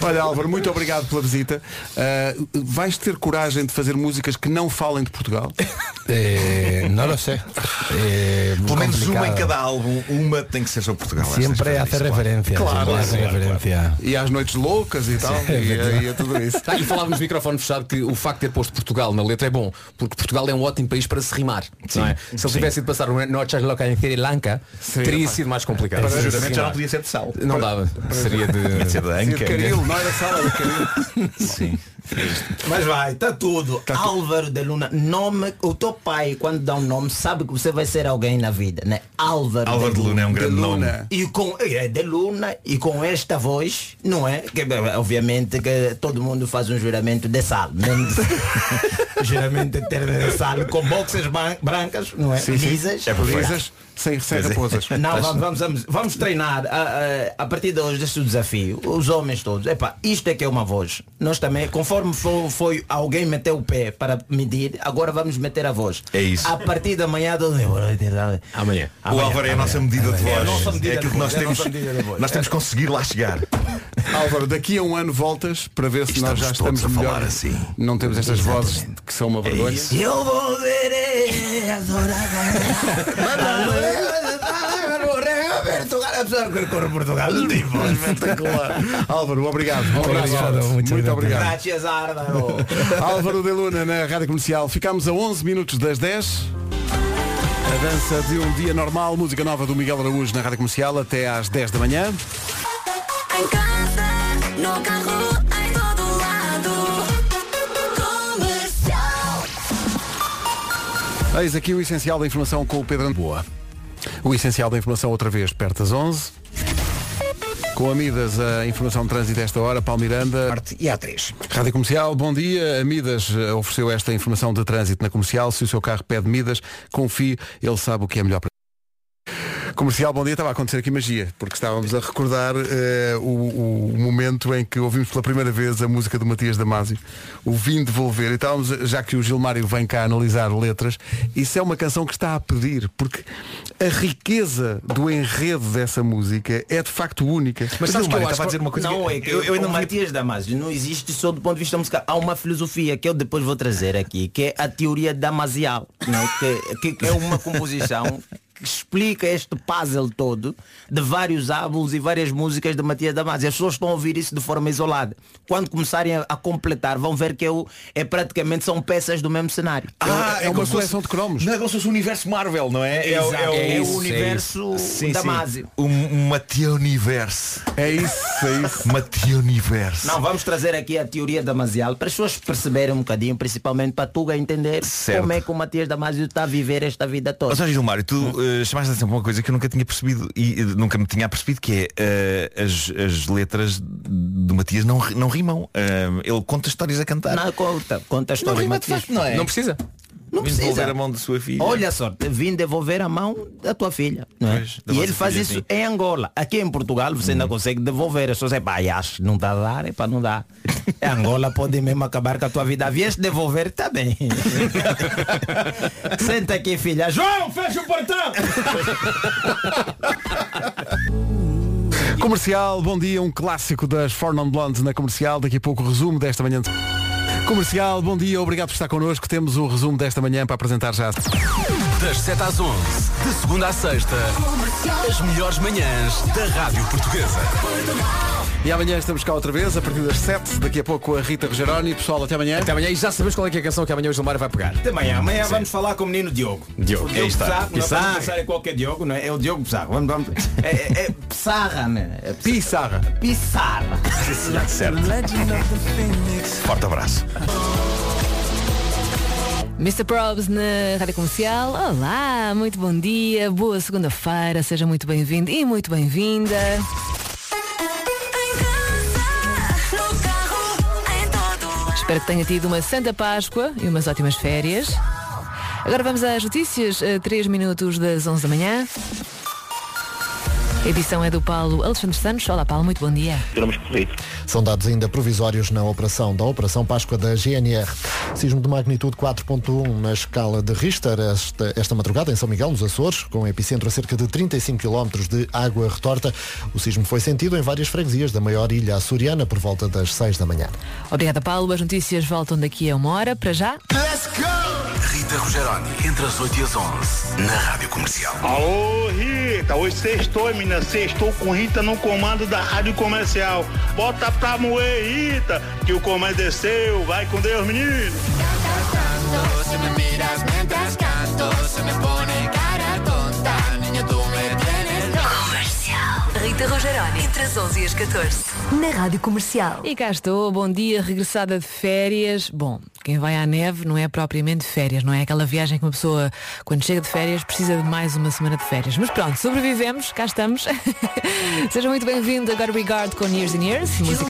Olha Álvaro, muito obrigado pela visita. Uh, vais ter coragem de fazer músicas que não falem de Portugal? No lo sé. Eh, Pelo menos uma em complicado. cada álbum, uma tem que ser sobre Portugal. Hace isso, claro. referencia. Claro, claro, referencia. E às noites loucas e tal, Sim, e, é verdade. e a tudo isso. Ah, e falávamos no microfone fechado que o facto de ter posto Portugal na letra é bom, porque Portugal é um ótimo país para se rimar. Não é? Se ele tivesse ido passar uma noche loca em Sri Lanka, teria sido mais complicado. Para juramento já não podia ser de sal. Não dava. Seria de. De de Sim, de. Caril, não era sala de Caril. Sim. Mas vai, está tudo. Álvaro de Luna, nome, o teu pai, quando dá um nome, sabe que você vai ser alguém na vida, né? Álvaro, Álvaro de Luna é um grande De nome. Luna. E com é de Luna e com esta voz, não é? Que, obviamente que todo mundo faz um juramento de sal. Mesmo juramento eterno de sal, com boxers ban- brancas, não é? Lisas. É perfeito. Lisas, sem, sem dizer, raposas. Não, vamos, vamos, vamos, vamos treinar a, a, a partir de hoje deste desafio, os homens todos. Epá, isto é que é uma voz. Nós também, conforme foi, foi alguém meter o pé para medir, agora vamos meter a voz. É isso. A partir da manhã do Amanhã. O Álvaro é a nossa medida de É a voz. nossa medida É aquilo de que nós voz, é temos. de voz. Nós temos que conseguir lá chegar. Álvaro, daqui a um ano voltas para ver se nós já Estamos estamos a melhor. falar assim. Não temos estas vozes que são uma vergonha. isso. Eu volverei Portugal. Portugal. Espetacular. Álvaro, obrigado. Um. Obrigado, muito muito obrigado. obrigado. Gracias, Álvaro. Álvaro de Luna na Rádio Comercial. Ficámos a 11 minutos das 10. A dança de um dia normal, música nova do Miguel Araújo na Rádio Comercial até às 10 da manhã. Em casa, no carro, em todo lado. Comercial. Eis aqui o essencial da informação com o Pedro Boa. O essencial da informação outra vez, perto das 11. Com Amidas, a informação de trânsito esta hora, Paulo Miranda. E há três. Rádio Comercial, bom dia. A Midas eh, ofereceu esta informação de trânsito na comercial. Se o seu carro pede Midas, confie, ele sabe o que é melhor para Comercial, bom dia. Estava a acontecer aqui magia, porque estávamos a recordar eh, o, o momento em que ouvimos pela primeira vez a música do Matias Damasio, o Vim Devolver, e estávamos, já que o Gilmário vem cá analisar letras, isso é uma canção que está a pedir, porque a riqueza do enredo dessa música é de facto única. Mas sabes que eu Gilmário, acho estava a dizer uma coisa Não, que é que eu, eu ainda o não Matias Damasio não existe só do ponto de vista musical. Há uma filosofia que eu depois vou trazer aqui, que é a teoria damasial, né? que, que é uma composição que explica este puzzle todo de vários álbuns e várias músicas de Matias Damasio. As pessoas estão a ouvir isso de forma isolada. Quando começarem a, a completar, vão ver que é, o- é praticamente são peças do mesmo cenário. Ah, é uma como se coleção de cromos. Não é como se fosse o universo Marvel, não é? É, isso, o é universo Sim, Damasio. sim. Um, uma Universe. É isso, é isso. Uma Universe. Não, vamos trazer aqui a teoria damasial para as pessoas perceberem um bocadinho, principalmente para a Tuga entender Certo. como é que o Matias Damasio está a viver esta vida toda. Ou seja, Gilmário, tu uh, chamaste a atenção para uma coisa que eu nunca tinha percebido e uh, nunca me tinha percebido que é uh, as, as letras do Matias não, não rimam. Uh, ele conta histórias a cantar. Não, conta, conta a Não história. rima de Matias. facto, não é? Não precisa. Não Vim precisa. devolver a mão de sua filha. Olha só, vim devolver a mão da tua filha. Não é? Pois, da e ele faz filha, isso sim. em Angola. Aqui em Portugal você ainda consegue devolver. As pessoas é pá, acho, não está a dar, é para não dar. Em Angola pode mesmo acabar com a tua vida. Vieste devolver, está bem. Senta aqui, filha. João, fecha o portão! Comercial, bom dia, um clássico das Four Non Blondes na comercial. Daqui a pouco o resumo desta manhã. Comercial, bom dia, obrigado por estar connosco. Temos o resumo desta manhã para apresentar já. Das 7 às 11, de segunda à sexta, as melhores manhãs da Rádio Portuguesa. E amanhã estamos cá outra vez, a partir das 7. Daqui a pouco a Rita Rogeroni. Pessoal, até amanhã. Até amanhã e já sabemos qual é, que é a canção que amanhã o Gilmar vai pegar. Até amanhã. Amanhã vamos falar com o menino Diogo. Diogo. O Aí Diogo está. Pissarro, não Pissarro. vamos pensar em qualquer Diogo, não é? É o Diogo Pissarro. Vamos, vamos. É, é, é Pissarra, né? É Pissarra. Pissarra. certo. Forte abraço. Mr. Probs na Rádio Comercial. Olá, muito bom dia, boa segunda-feira, seja muito bem-vindo e muito bem-vinda. Espero que tenha tido uma Santa Páscoa e umas ótimas férias. Agora vamos às notícias, a 3 minutos das 11 da manhã. A edição é do Paulo Alexandre Santos. Olá, Paulo, muito bom dia. São dados ainda provisórios na operação da Operação Páscoa da GNR. Sismo de magnitude 4.1 na escala de Richter esta, esta madrugada em São Miguel, nos Açores, com epicentro a cerca de 35 km de água retorta. O sismo foi sentido em várias freguesias da maior ilha açoriana por volta das 6 da manhã. Obrigada, Paulo. As notícias voltam daqui a uma hora. Para já. Rita Rogeroni, entre as 8 e as 11, na Rádio Comercial. Alô, Rita, hoje sextou, menina, sextou com Rita no comando da Rádio Comercial. Bota pra moer, Rita, que o comando desceu. Vai com Deus, menino. Se me miras mientras canto, se me Rita Rogeroni, entre as 11 e as 14. Na Rádio Comercial. E cá estou, bom dia, regressada de férias. Bom, quem vai à neve não é propriamente férias, não é aquela viagem que uma pessoa, quando chega de férias, precisa de mais uma semana de férias. Mas pronto, sobrevivemos, cá estamos. Seja muito bem-vindo agora Regard com Years and Years. Música